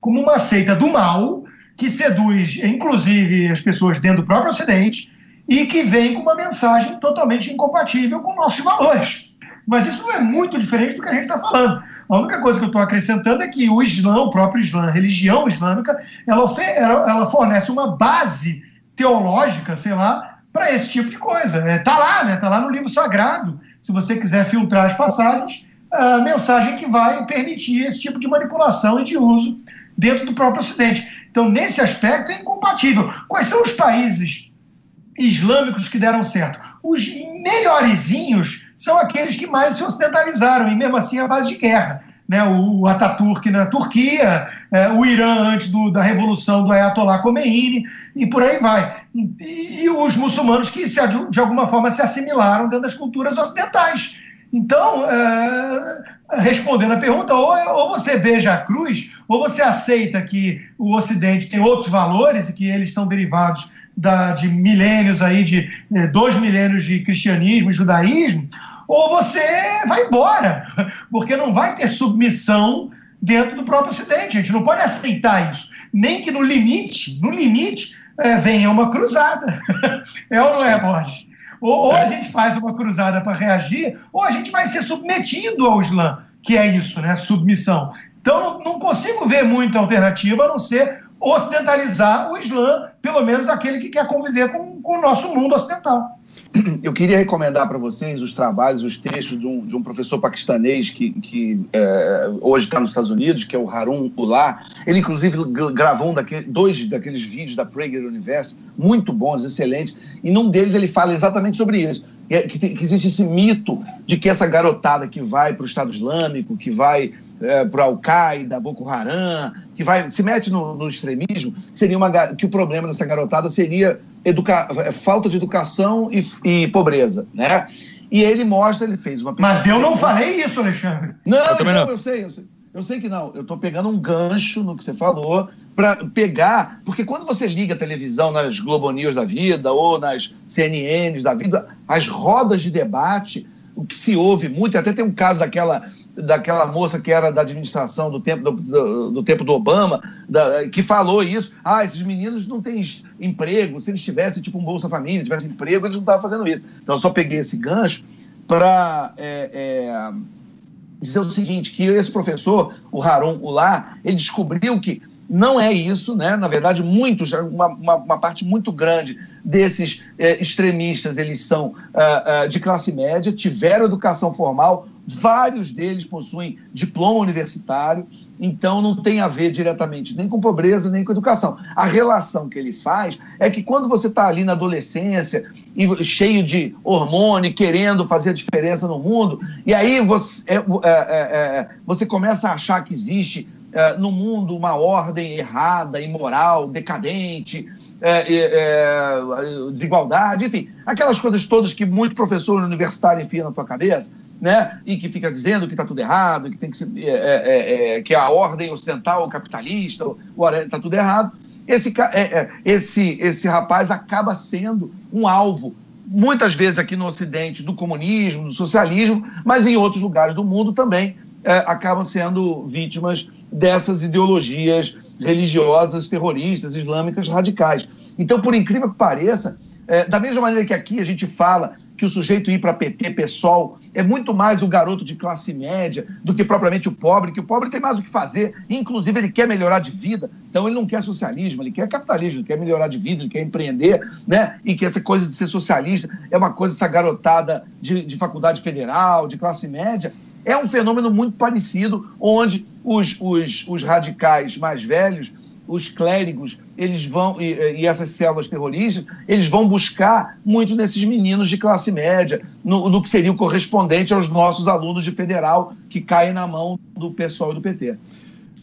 como uma seita do mal que seduz, inclusive, as pessoas dentro do próprio Ocidente e que vem com uma mensagem totalmente incompatível com nossos valores. Mas isso não é muito diferente do que a gente está falando. A única coisa que eu estou acrescentando é que o Islã, o próprio Islã, a religião islâmica, ela, ela fornece uma base teológica, sei lá, para esse tipo de coisa. Está é, tá lá, né? Está lá no livro sagrado. Se você quiser filtrar as passagens, a mensagem que vai permitir esse tipo de manipulação e de uso dentro do próprio Ocidente. Então, nesse aspecto, é incompatível. Quais são os países islâmicos que deram certo? Os melhorzinhos são aqueles que mais se ocidentalizaram, e mesmo assim a base de guerra. né, o Ataturk na Turquia, é, o Irã antes do, da revolução do Ayatollah Khomeini, e por aí vai. E, e os muçulmanos que, se, de alguma forma, se assimilaram dentro das culturas ocidentais. Então, é, respondendo a pergunta, ou, ou você beija a cruz, ou você aceita que o Ocidente tem outros valores e que eles são derivados da, de milênios aí, de eh, dois milênios de cristianismo e judaísmo, ou você vai embora, <laughs> porque não vai ter submissão dentro do próprio Ocidente. A gente não pode aceitar isso. Nem que no limite, no limite, é, venha uma cruzada. <laughs> é ou não é, Borges? Ou, ou a gente faz uma cruzada para reagir, ou a gente vai ser submetido ao Islã, que é isso, né? Submissão. Então, não consigo ver muita alternativa a não ser ocidentalizar o Islã, pelo menos aquele que quer conviver com, com o nosso mundo ocidental. <clears throat> Eu queria recomendar para vocês os trabalhos, os textos de um, de um professor paquistanês que, que é, hoje está nos Estados Unidos, que é o Harun Ullah. Ele, inclusive, gravou um daquele, dois daqueles vídeos da Prager University, muito bons, excelentes, e num deles ele fala exatamente sobre isso. Que, que existe esse mito de que essa garotada que vai para o Estado Islâmico, que vai é, para Al-Qaeda, Boko Haram, que vai se mete no, no, extremismo, seria uma que o problema dessa garotada seria educa, é, falta de educação e, e, pobreza, né? E ele mostra, ele fez uma. Mas eu não falei isso, Alexandre. Não, eu, então, não. eu sei, eu sei. Eu sei que não. Eu estou pegando um gancho no que você falou para pegar, porque quando você liga a televisão nas Globo News da vida ou nas CNNs da vida, as rodas de debate, o que se ouve muito, até tem um caso daquela daquela moça que era da administração do tempo do, do, do tempo do Obama, da, que falou isso. Ah, esses meninos não têm emprego. Se eles tivessem, tipo, um Bolsa Família, tivessem emprego, eles não estavam fazendo isso. Então, eu só peguei esse gancho para é, é, dizer o seguinte, que esse professor, o Harun Ullah, ele descobriu que não é isso, né? Na verdade, muitos, uma, uma, uma parte muito grande desses é, extremistas, eles são uh, uh, de classe média, tiveram educação formal, vários deles possuem diploma universitário, então não tem a ver diretamente nem com pobreza, nem com educação. A relação que ele faz é que quando você está ali na adolescência, e cheio de hormônio, querendo fazer a diferença no mundo, e aí você, é, é, é, é você começa a achar que existe é, no mundo uma ordem errada, imoral, decadente, é, é, desigualdade, enfim, aquelas coisas todas que muito professor universitário enfia na tua cabeça, né? E que fica dizendo que está tudo errado, que tem que é, é, é, que a ordem ocidental capitalista está tudo errado. Esse, esse, esse rapaz acaba sendo um alvo muitas vezes aqui no Ocidente do comunismo, do socialismo, mas em outros lugares do mundo também é, acabam sendo vítimas dessas ideologias religiosas, terroristas, islâmicas radicais. Então, por incrível que pareça, é, da mesma maneira que aqui a gente fala que o sujeito ir para PT, PSOL, é muito mais o garoto de classe média do que propriamente o pobre, que o pobre tem mais o que fazer, inclusive ele quer melhorar de vida, então ele não quer socialismo, ele quer capitalismo, ele quer melhorar de vida, ele quer empreender, né? E que essa coisa de ser socialista é uma coisa, essa garotada de, de faculdade federal, de classe média, é um fenômeno muito parecido, onde os, os, os radicais mais velhos, os clérigos, eles vão, e, e, essas células terroristas, eles vão buscar muitos desses meninos de classe média, no, no que seria o correspondente aos nossos alunos de federal que caem na mão do pessoal do PT.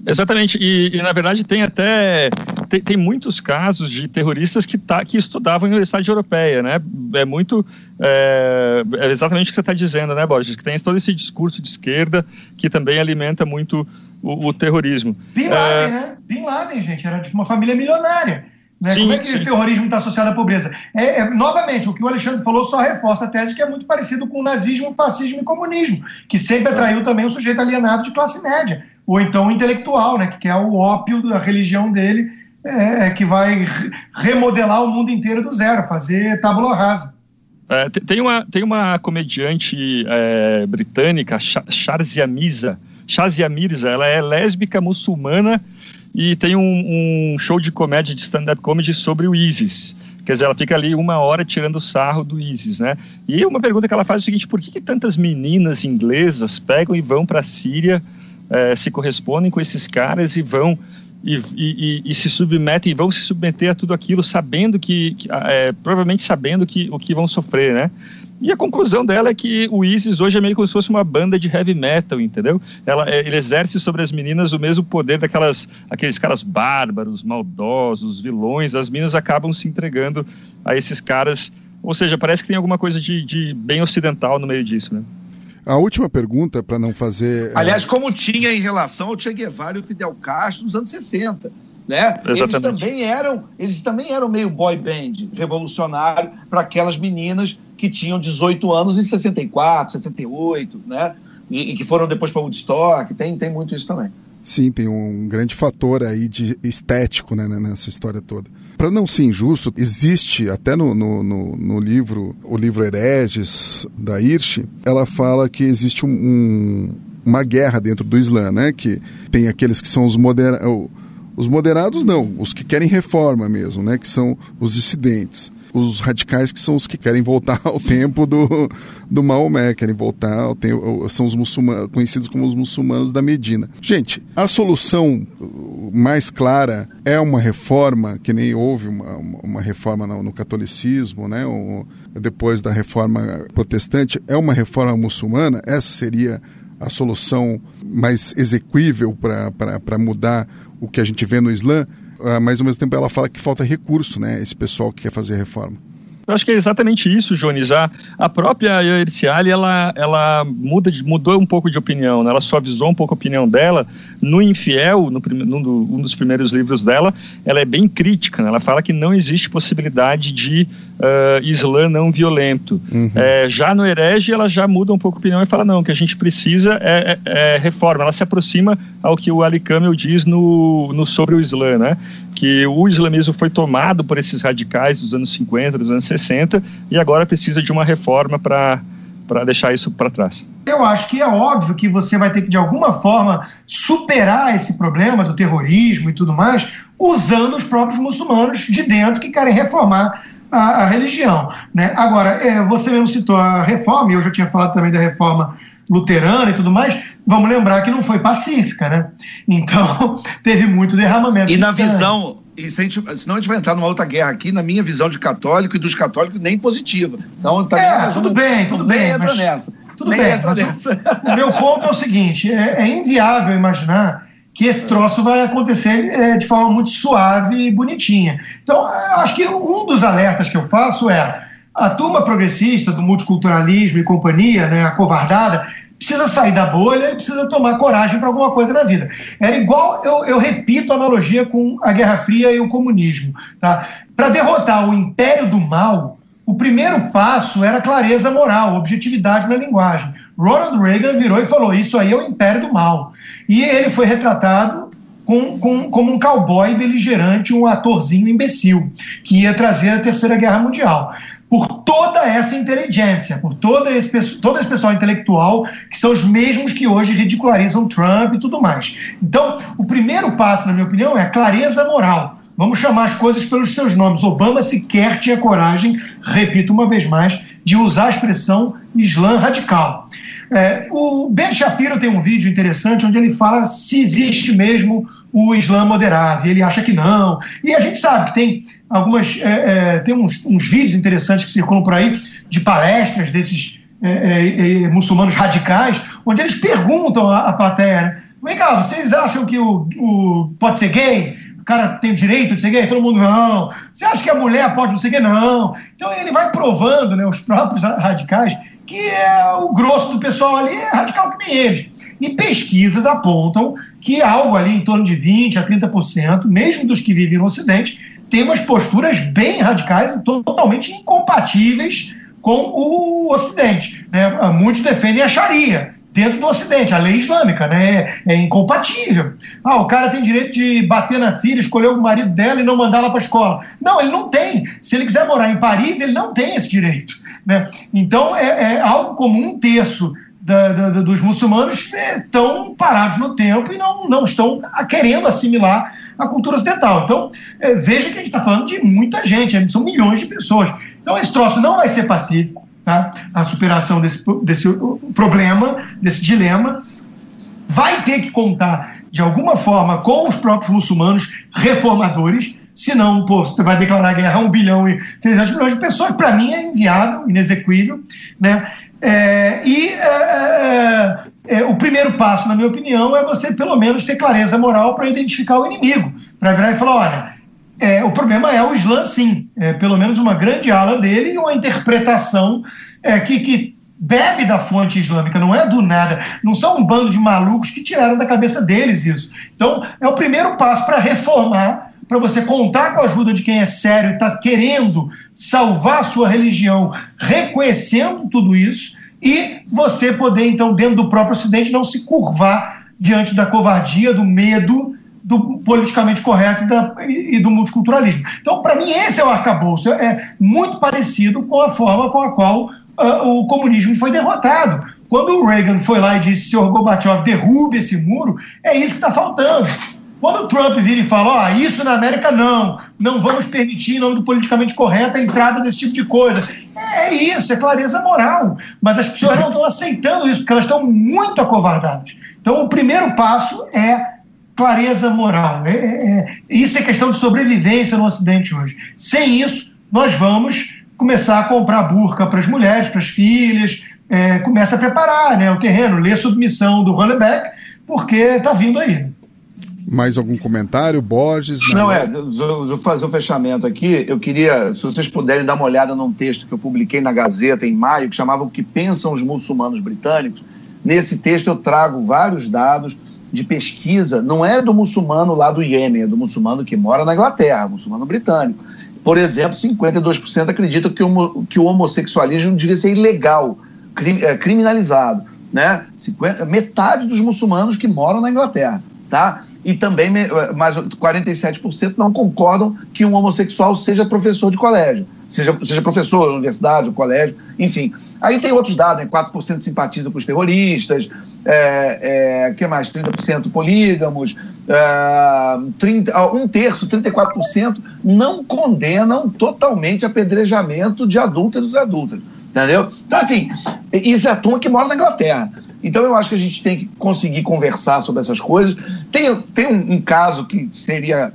Exatamente, e, e, na verdade tem até tem, tem, muitos casos de terroristas que, tá, que estudavam em universidade europeia, né? É muito é, é exatamente o que você está dizendo, né, Borges? Que tem todo esse discurso de esquerda que também alimenta muito o, o terrorismo. Bin Laden, é... né? Bin Laden, gente, era de uma família milionária. Né? Sim, Como é que sim. o terrorismo está associado à pobreza? É, é, novamente, o que o Alexandre falou só reforça a tese que é muito parecido com o nazismo, fascismo e comunismo, que sempre atraiu também o sujeito alienado de classe média, ou então o intelectual, né, que é o ópio da religião dele, é, é que vai remodelar o mundo inteiro do zero, fazer tábula rasa. É, tem, uma, tem uma comediante é, britânica, Shazia Mirza, Shazia Mirza, ela é lésbica muçulmana e tem um, um show de comédia de stand-up comedy sobre o ISIS. Quer dizer, ela fica ali uma hora tirando sarro do ISIS, né? E uma pergunta que ela faz é o seguinte: por que, que tantas meninas inglesas pegam e vão para a Síria, é, se correspondem com esses caras e vão e, e, e, se submetem, vão se submeter a tudo aquilo, sabendo que, que é, provavelmente sabendo que o que vão sofrer, né? E a conclusão dela é que o ISIS hoje é meio como se fosse uma banda de heavy metal, entendeu? Ela, é, ele exerce sobre as meninas o mesmo poder daquelas aqueles caras bárbaros, maldosos, vilões. As meninas acabam se entregando a esses caras. Ou seja, parece que tem alguma coisa de, de bem ocidental no meio disso, né? A última pergunta, para não fazer. É, Aliás, como tinha em relação ao Che Guevara e o Fidel Castro nos anos 60. Né? Eles também eram, eles também eram meio boy band revolucionário para aquelas meninas que tinham 18 anos em 64, 68, né? E, e que foram depois para Woodstock, tem, tem muito isso também. Sim, tem um grande fator aí de estético né, nessa história toda. Para não ser injusto, existe até no, no, no, no, livro, o livro Hereges, da Hirsch, ela fala que existe um, um, uma guerra dentro do Islã, né? Que tem aqueles que são os moderados. Os moderados não, os que querem reforma mesmo, né? Que são os dissidentes os radicais que são os que querem voltar ao tempo do, do Maomé, querem voltar ao tempo, são os muçulmanos, conhecidos como os muçulmanos da Medina. Gente, a solução mais clara é uma reforma, que nem houve uma, uma reforma no, no catolicismo, né? O, depois da reforma protestante, é uma reforma muçulmana? Essa seria a solução mais exequível para mudar o que a gente vê no Islã? Ah, mas ao mesmo tempo ela fala que falta recurso, né? Esse pessoal que quer fazer a reforma. Eu acho que é exatamente isso, Jones. A, a própria Erciali, ela, ela muda, mudou um pouco de opinião, né? ela suavizou um pouco a opinião dela. No Infiel, no, no, um dos primeiros livros dela, ela é bem crítica. Né? Ela fala que não existe possibilidade de uh, Islã não violento. Uhum. É, já no Herege, ela já muda um pouco a opinião e fala: não, o que a gente precisa é, é, é reforma. Ela se aproxima ao que o Ali Kamel diz no, no Sobre o Islã, né? que o islamismo foi tomado por esses radicais dos anos 50, dos anos 60, e agora precisa de uma reforma para deixar isso para trás. Eu acho que é óbvio que você vai ter que, de alguma forma, superar esse problema do terrorismo e tudo mais, usando os próprios muçulmanos de dentro que querem reformar a, a religião. Né? Agora, é, você mesmo citou a reforma, e eu já tinha falado também da reforma luterana e tudo mais, vamos lembrar que não foi pacífica, né? Então, <laughs> teve muito derramamento. E na visão, e se a gente, senão a gente vai entrar numa outra guerra aqui, na minha visão de católico e dos católicos, nem positiva. Então, tá é, tudo bem, tudo bem. Entra mas, nessa. Tudo bem, nessa. O, o, meu ponto é o seguinte: é, é, inviável imaginar que esse troço vai acontecer é, de forma muito suave e bonitinha. Então, acho que um dos alertas que eu faço é a turma progressista do multiculturalismo e companhia, né, acovardada, precisa sair da bolha e precisa tomar coragem para alguma coisa na vida. Era igual, eu, eu, repito a analogia com a Guerra Fria e o comunismo. Tá? Para derrotar o império do mal, o primeiro passo era clareza moral, objetividade na linguagem. Ronald Reagan virou e falou: Isso aí é o império do mal. E ele foi retratado com, com, como um cowboy beligerante, um atorzinho imbecil, que ia trazer a Terceira Guerra Mundial por toda essa inteligência, por todo esse, todo esse pessoal intelectual, que são os mesmos que hoje ridicularizam Trump e tudo mais. Então, o primeiro passo, na minha opinião, é a clareza moral. Vamos chamar as coisas pelos seus nomes. Obama sequer tinha coragem, repito uma vez mais, de usar a expressão Islã radical. É, o Ben Shapiro tem um vídeo interessante onde ele fala se existe mesmo o Islã moderado, e ele acha que não. E a gente sabe que tem algumas. É, é, tem uns, uns, vídeos interessantes que circulam por aí de palestras desses é, é, é, muçulmanos radicais, onde eles perguntam à, à plateia: né, vem cá, vocês acham que o, o, pode ser gay? Cara tem direito de ser gay? Todo mundo não. Você acha que a mulher pode ser gay? Não. Então ele vai provando, né, os próprios radicais, que é o grosso do pessoal ali é radical que nem eles. E pesquisas apontam que algo ali em torno de 20% a 30%, mesmo dos que vivem no Ocidente, tem umas posturas bem radicais e totalmente incompatíveis com o Ocidente. Né? Muitos defendem a Sharia dentro do Ocidente, a lei islâmica, né? É, é, incompatível. Ah, o cara tem direito de bater na filha, escolher o marido dela e não mandá-la para a escola. Não, ele não tem. Se ele quiser morar em Paris, ele não tem esse direito. Né? Então, é, é algo como um terço da, da, dos muçulmanos estão parados no tempo e não, não estão querendo assimilar a cultura ocidental. Então, é, veja que a gente está falando de muita gente, é, são milhões de pessoas. Então, esse troço não vai ser pacífico, tá? a superação desse, desse problema, desse dilema. vai ter que contar de alguma forma com os próprios muçulmanos reformadores, senão, pô, você vai declarar guerra a um bilhão e 300 milhões de pessoas, para mim é inviável, inexequível, né? É, e é, é, é, o primeiro passo, na minha opinião, é você pelo menos ter clareza moral para identificar o inimigo, para virar e falar, olha, é, o problema é o Islã, sim, é, pelo menos uma grande ala dele e uma interpretação é, que, que bebe da fonte islâmica, não é do nada, não são um bando de malucos que tiraram da cabeça deles isso. Então, é o primeiro passo para reformar, para você contar com a ajuda de quem é sério e está querendo salvar a sua religião, reconhecendo tudo isso, e você poder, então, dentro do próprio Ocidente, não se curvar diante da covardia, do medo, do politicamente correto e, da, e do multiculturalismo. Então, para mim, esse é o arcabouço. É muito parecido com a forma com a qual uh, o comunismo foi derrotado. Quando o Reagan foi lá e disse, senhor Gorbachev, derrube esse muro, é isso que está faltando. Quando o Trump vira e fala, oh, isso na América não, não vamos permitir, em nome do politicamente correto, a entrada desse tipo de coisa. É isso, é clareza moral. Mas as pessoas não estão aceitando isso, porque elas estão muito acovardadas. Então, o primeiro passo é clareza moral. É, é, é isso é questão de sobrevivência no Ocidente hoje. Sem isso, nós vamos começar a comprar burca para as mulheres, para as filhas, é, começa a preparar né, o terreno, ler submissão do Rolleback, porque está vindo aí. Mais algum comentário, Borges? Não, é, vou fazer o um fechamento aqui. Eu queria, se vocês puderem dar uma olhada num texto que eu publiquei na Gazeta em maio, que chamava O que Pensam os Muçulmanos Britânicos. Nesse texto eu trago vários dados de pesquisa, não é do muçulmano lá do Iêmen, é do muçulmano que mora na Inglaterra, muçulmano britânico. Por exemplo, 52% acreditam que o, que o homossexualismo devia ser ilegal, é, criminalizado. Né? 50, metade dos muçulmanos que moram na Inglaterra. Tá? E também mais 47% não concordam que um homossexual seja professor de colégio seja, seja professor, universidade, colégio, enfim. Aí tem outros dados, né? 4% simpatiza com os terroristas, é, é, que mais? 30% polígamos, é, 30, um terço, 34%, não condenam totalmente apedrejamento de adúlteros e adultas. Entendeu? Então, enfim, isso é a turma que mora na Inglaterra. Então, eu acho que a gente tem que conseguir conversar sobre essas coisas. Tem, tem um, um caso que seria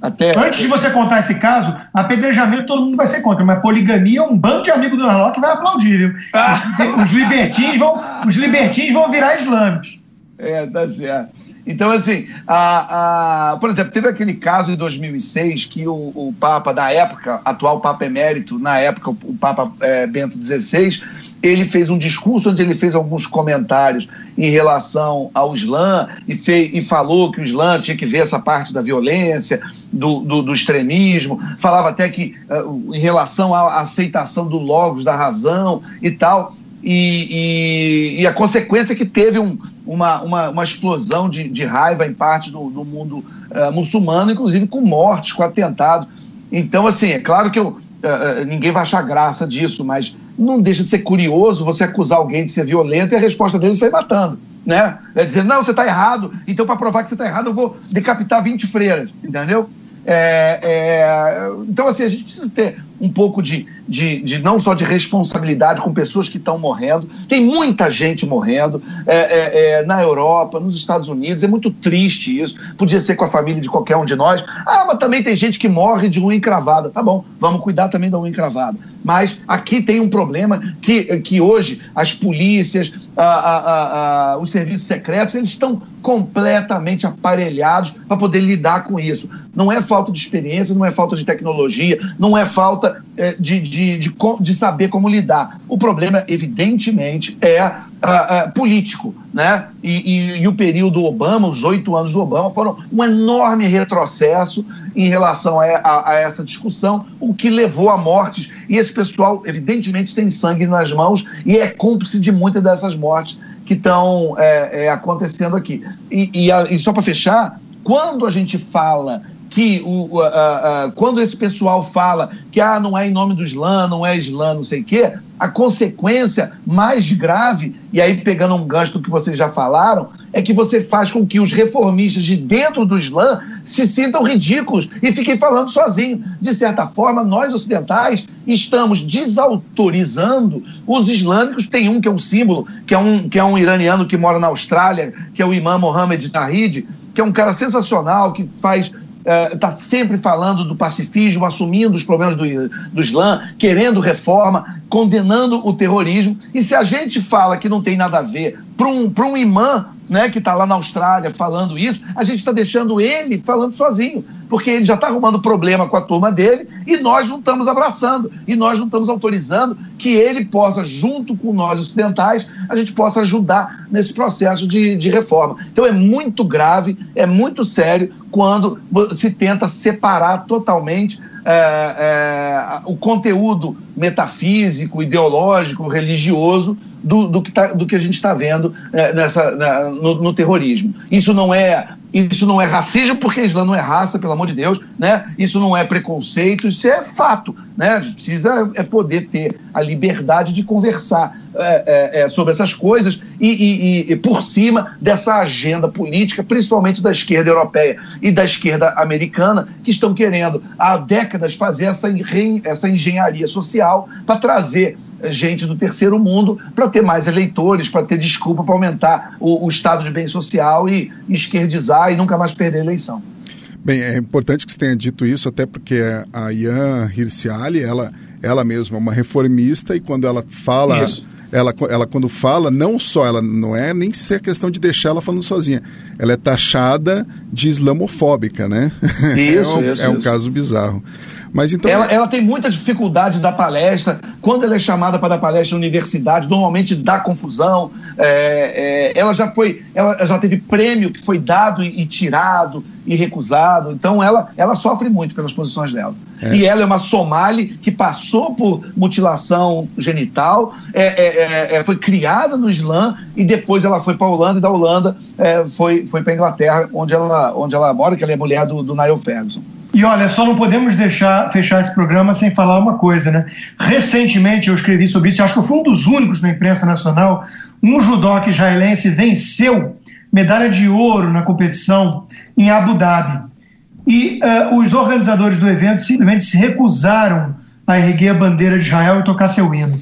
até... Antes de você contar esse caso, apedrejamento todo mundo vai ser contra, mas poligamia, um bando de amigos do Narlock vai aplaudir, viu? Ah. <laughs> Os libertins vão, os libertins vão virar islâmicos. É, tá certo. Então, assim, a, a, por exemplo, teve aquele caso em 2006 que o, o Papa, da época, atual Papa Emérito, na época, o Papa é, Bento XVI, ele fez um discurso onde ele fez alguns comentários em relação ao Islã e, fez, e falou que o Islã tinha que ver essa parte da violência, do, do, do extremismo, falava até que uh, em relação à aceitação do logos, da razão e tal, e, e, e a consequência é que teve um, uma, uma, uma, explosão de, de raiva em parte do, do mundo uh, muçulmano, inclusive com mortes, com atentados. Então, assim, é claro que eu, uh, ninguém vai achar graça disso, mas não deixa de ser curioso você acusar alguém de ser violento e a resposta dele é sair matando. Né? É dizer, não, você está errado, então para provar que você está errado eu vou decapitar 20 freiras, entendeu? É, é, então, assim, a gente precisa ter um pouco de, de, de, não só de responsabilidade com pessoas que estão morrendo. Tem muita gente morrendo é, é, é, na Europa, nos Estados Unidos. É muito triste isso. Podia ser com a família de qualquer um de nós. Ah, mas também tem gente que morre de unha encravada. Tá bom, vamos cuidar também da unha encravada. Mas aqui tem um problema que, que hoje as polícias, a, a, a, os serviços secretos, eles estão completamente aparelhados para poder lidar com isso. Não é falta de experiência, não é falta de tecnologia, não é falta é, de, de, de, de, saber como lidar. O problema, evidentemente, é uh, uh, político. Né? E, e, e, o período Obama, os oito anos do Obama, foram um enorme retrocesso em relação a, a, a, essa discussão, o que levou a mortes. E esse pessoal, evidentemente, tem sangue nas mãos e é cúmplice de muitas dessas mortes que estão é, é, acontecendo aqui. E, e, e só para fechar, quando a gente fala que o, a, a, quando esse pessoal fala que ah, não é em nome do Islã, não é Islã, não sei o quê, a consequência mais grave, e aí pegando um gancho do que vocês já falaram, é que você faz com que os reformistas de dentro do Islã se sintam ridículos e fiquem falando sozinhos. De certa forma, nós ocidentais estamos desautorizando os islâmicos. Tem um que é um símbolo, que é um, que é um iraniano que mora na Austrália, que é o imã Mohammed Tahid, que é um cara sensacional, que faz está é, sempre falando do pacifismo, assumindo os problemas do, do Islã, querendo reforma, condenando o terrorismo. E se a gente fala que não tem nada a ver para um, um imã né, que está lá na Austrália falando isso, a gente está deixando ele falando sozinho, porque ele já está arrumando problema com a turma dele e nós não estamos abraçando, e nós não estamos autorizando que ele possa, junto com nós ocidentais, a gente possa ajudar nesse processo de, de reforma. Então é muito grave, é muito sério quando se tenta separar totalmente é, é, o conteúdo metafísico, ideológico, religioso do, do, que, tá, do que a gente está vendo é, nessa, na, no, no, terrorismo. Isso não é isso não é racismo, porque Islã não é raça, pelo amor de Deus, né? Isso não é preconceito, isso é fato, né? A gente precisa é poder ter a liberdade de conversar é, é, é sobre essas coisas e, e, e, por cima dessa agenda política, principalmente da esquerda europeia e da esquerda americana, que estão querendo há décadas fazer essa, essa engenharia social para trazer gente do terceiro mundo para ter mais eleitores, para ter desculpa para aumentar o, o, estado de bem social e esquerdizar e nunca mais perder a eleição. Bem, é importante que você tenha dito isso, até porque a Ian Hirsiali, ela, ela mesma é uma reformista e quando ela fala... Isso. Ela, ela quando fala, não só ela não é nem ser questão de deixar ela falando sozinha, ela é taxada de islamofóbica, né? <laughs> Isso, é um, isso, é um isso. caso bizarro. Mas então ela, ela tem muita dificuldade da palestra. Quando ela é chamada para dar palestra na universidade, normalmente dá confusão. É, é, ela já foi, ela já teve prêmio que foi dado e, e tirado e recusado. Então ela, ela sofre muito pelas posições dela. É. E ela é uma somali que passou por mutilação genital, é, é, é foi criada no Islã e depois ela foi para a Holanda e da Holanda foi, foi para a Inglaterra, onde ela, onde ela mora, que ela é mulher do, do Niall Ferguson. E olha, só não podemos deixar fechar esse programa sem falar uma coisa, né? Recentemente eu escrevi sobre isso, acho que eu fui um dos únicos na imprensa nacional. Um judoca israelense venceu medalha de ouro na competição em Abu Dhabi. E uh, os organizadores do evento simplesmente se recusaram a erguer a bandeira de Israel e tocar seu hino.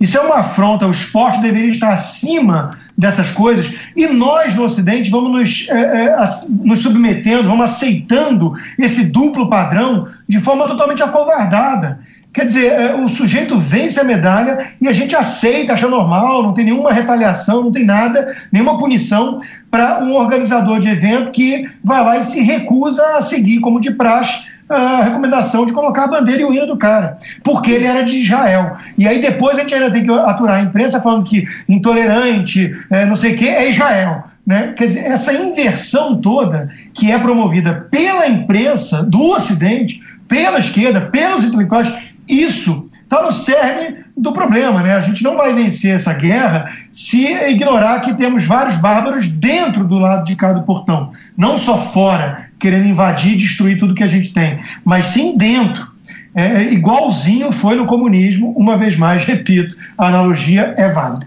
Isso é uma afronta, o esporte deveria estar acima dessas coisas e nós no Ocidente vamos nos, é, é, nos submetendo, vamos aceitando esse duplo padrão de forma totalmente acovardada. Quer dizer, é, o sujeito vence a medalha e a gente aceita, acha normal, não tem nenhuma retaliação, não tem nada, nenhuma punição para um organizador de evento que vai lá e se recusa a seguir, como de praxe, a recomendação de colocar a bandeira e o hino do cara, porque ele era de Israel. E aí depois a gente ainda tem que aturar a imprensa falando que intolerante, é, não sei o que, é Israel. Né? Quer dizer, essa inversão toda que é promovida pela imprensa do Ocidente, pela esquerda, pelos intelectuais, isso está no cerne do problema. Né? A gente não vai vencer essa guerra se ignorar que temos vários bárbaros dentro do lado de cada portão, não só fora, querendo invadir e destruir tudo que a gente tem, mas sim dentro. É, igualzinho foi no comunismo, uma vez mais, repito, a analogia é válida.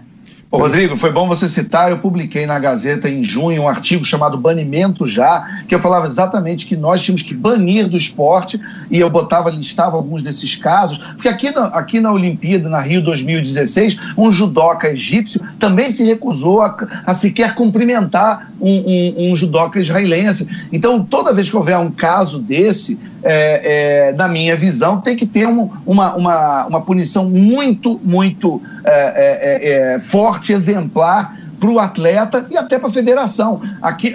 Ô, Rodrigo, foi bom você citar. Eu publiquei na Gazeta em junho um artigo chamado Banimento Já, que eu falava exatamente que nós tínhamos que banir do esporte e eu botava, listava alguns desses casos, porque aqui na, aqui na Olimpíada, na Rio 2016, um judoca egípcio também se recusou a, a sequer cumprimentar um, um, um judoca israelense. Então, toda vez que houver um caso desse, é, é, na minha visão, tem que ter um, uma, uma, uma punição muito, muito é, é, é, é forte, exemplar para o atleta e até para a federação. Aqui,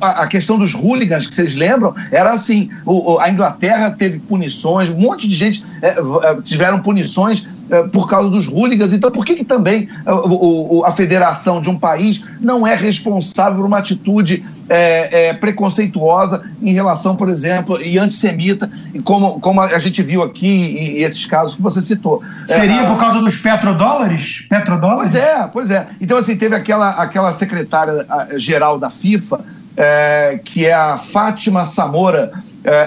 a, a, questão dos hooligans, que vocês lembram, era assim: o, a Inglaterra teve punições, um monte de gente tiveram punições é, por causa dos hooligans. Então, por que, que também a, é, a, federação de um país não é responsável por uma atitude é, é, preconceituosa em relação, por exemplo, e antissemita, como, como a gente viu aqui e, e esses casos que você citou? Seria é, por causa dos petrodólares? petrodólares? Pois é, pois é. Então, assim, teve aquela, aquela secretária-geral da FIFA, que é a Fátima Samora,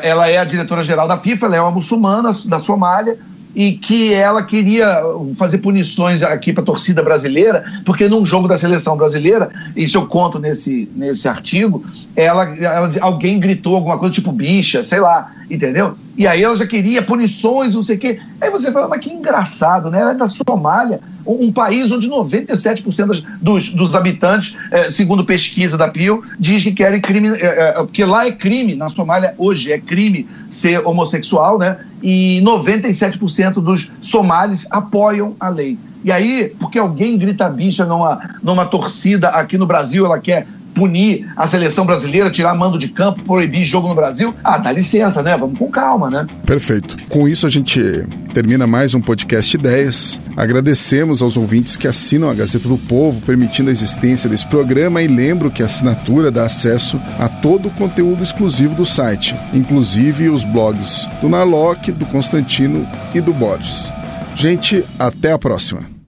ela é a diretora-geral da FIFA, ela é uma muçulmana da Somália, e que ela queria fazer punições aqui para a torcida brasileira, porque num jogo da seleção brasileira, isso eu conto nesse, nesse artigo, ela, ela, alguém gritou alguma coisa tipo bicha, sei lá, entendeu? E aí ela já queria punições, não sei o quê. Aí você fala, mas que engraçado, né? Ela é da Somália, um, país onde 97% das, dos, dos habitantes, é, segundo pesquisa da PIO, diz que querem crime, é, é, porque lá é crime, na Somália hoje é crime ser homossexual, né? E 97% dos somalis apoiam a lei. E aí, porque alguém grita bicha numa, numa torcida aqui no Brasil, ela quer punir a seleção brasileira, tirar mando de campo, proibir jogo no Brasil. Ah, dá licença, né? Vamos com calma, né? Perfeito. Com isso a gente termina mais um podcast Ideias. Agradecemos aos ouvintes que assinam a Gazeta do Povo, permitindo a existência desse programa e lembro que a assinatura dá acesso a todo o conteúdo exclusivo do site, inclusive os blogs do Narlock, do Constantino e do Borges. Gente, até a próxima.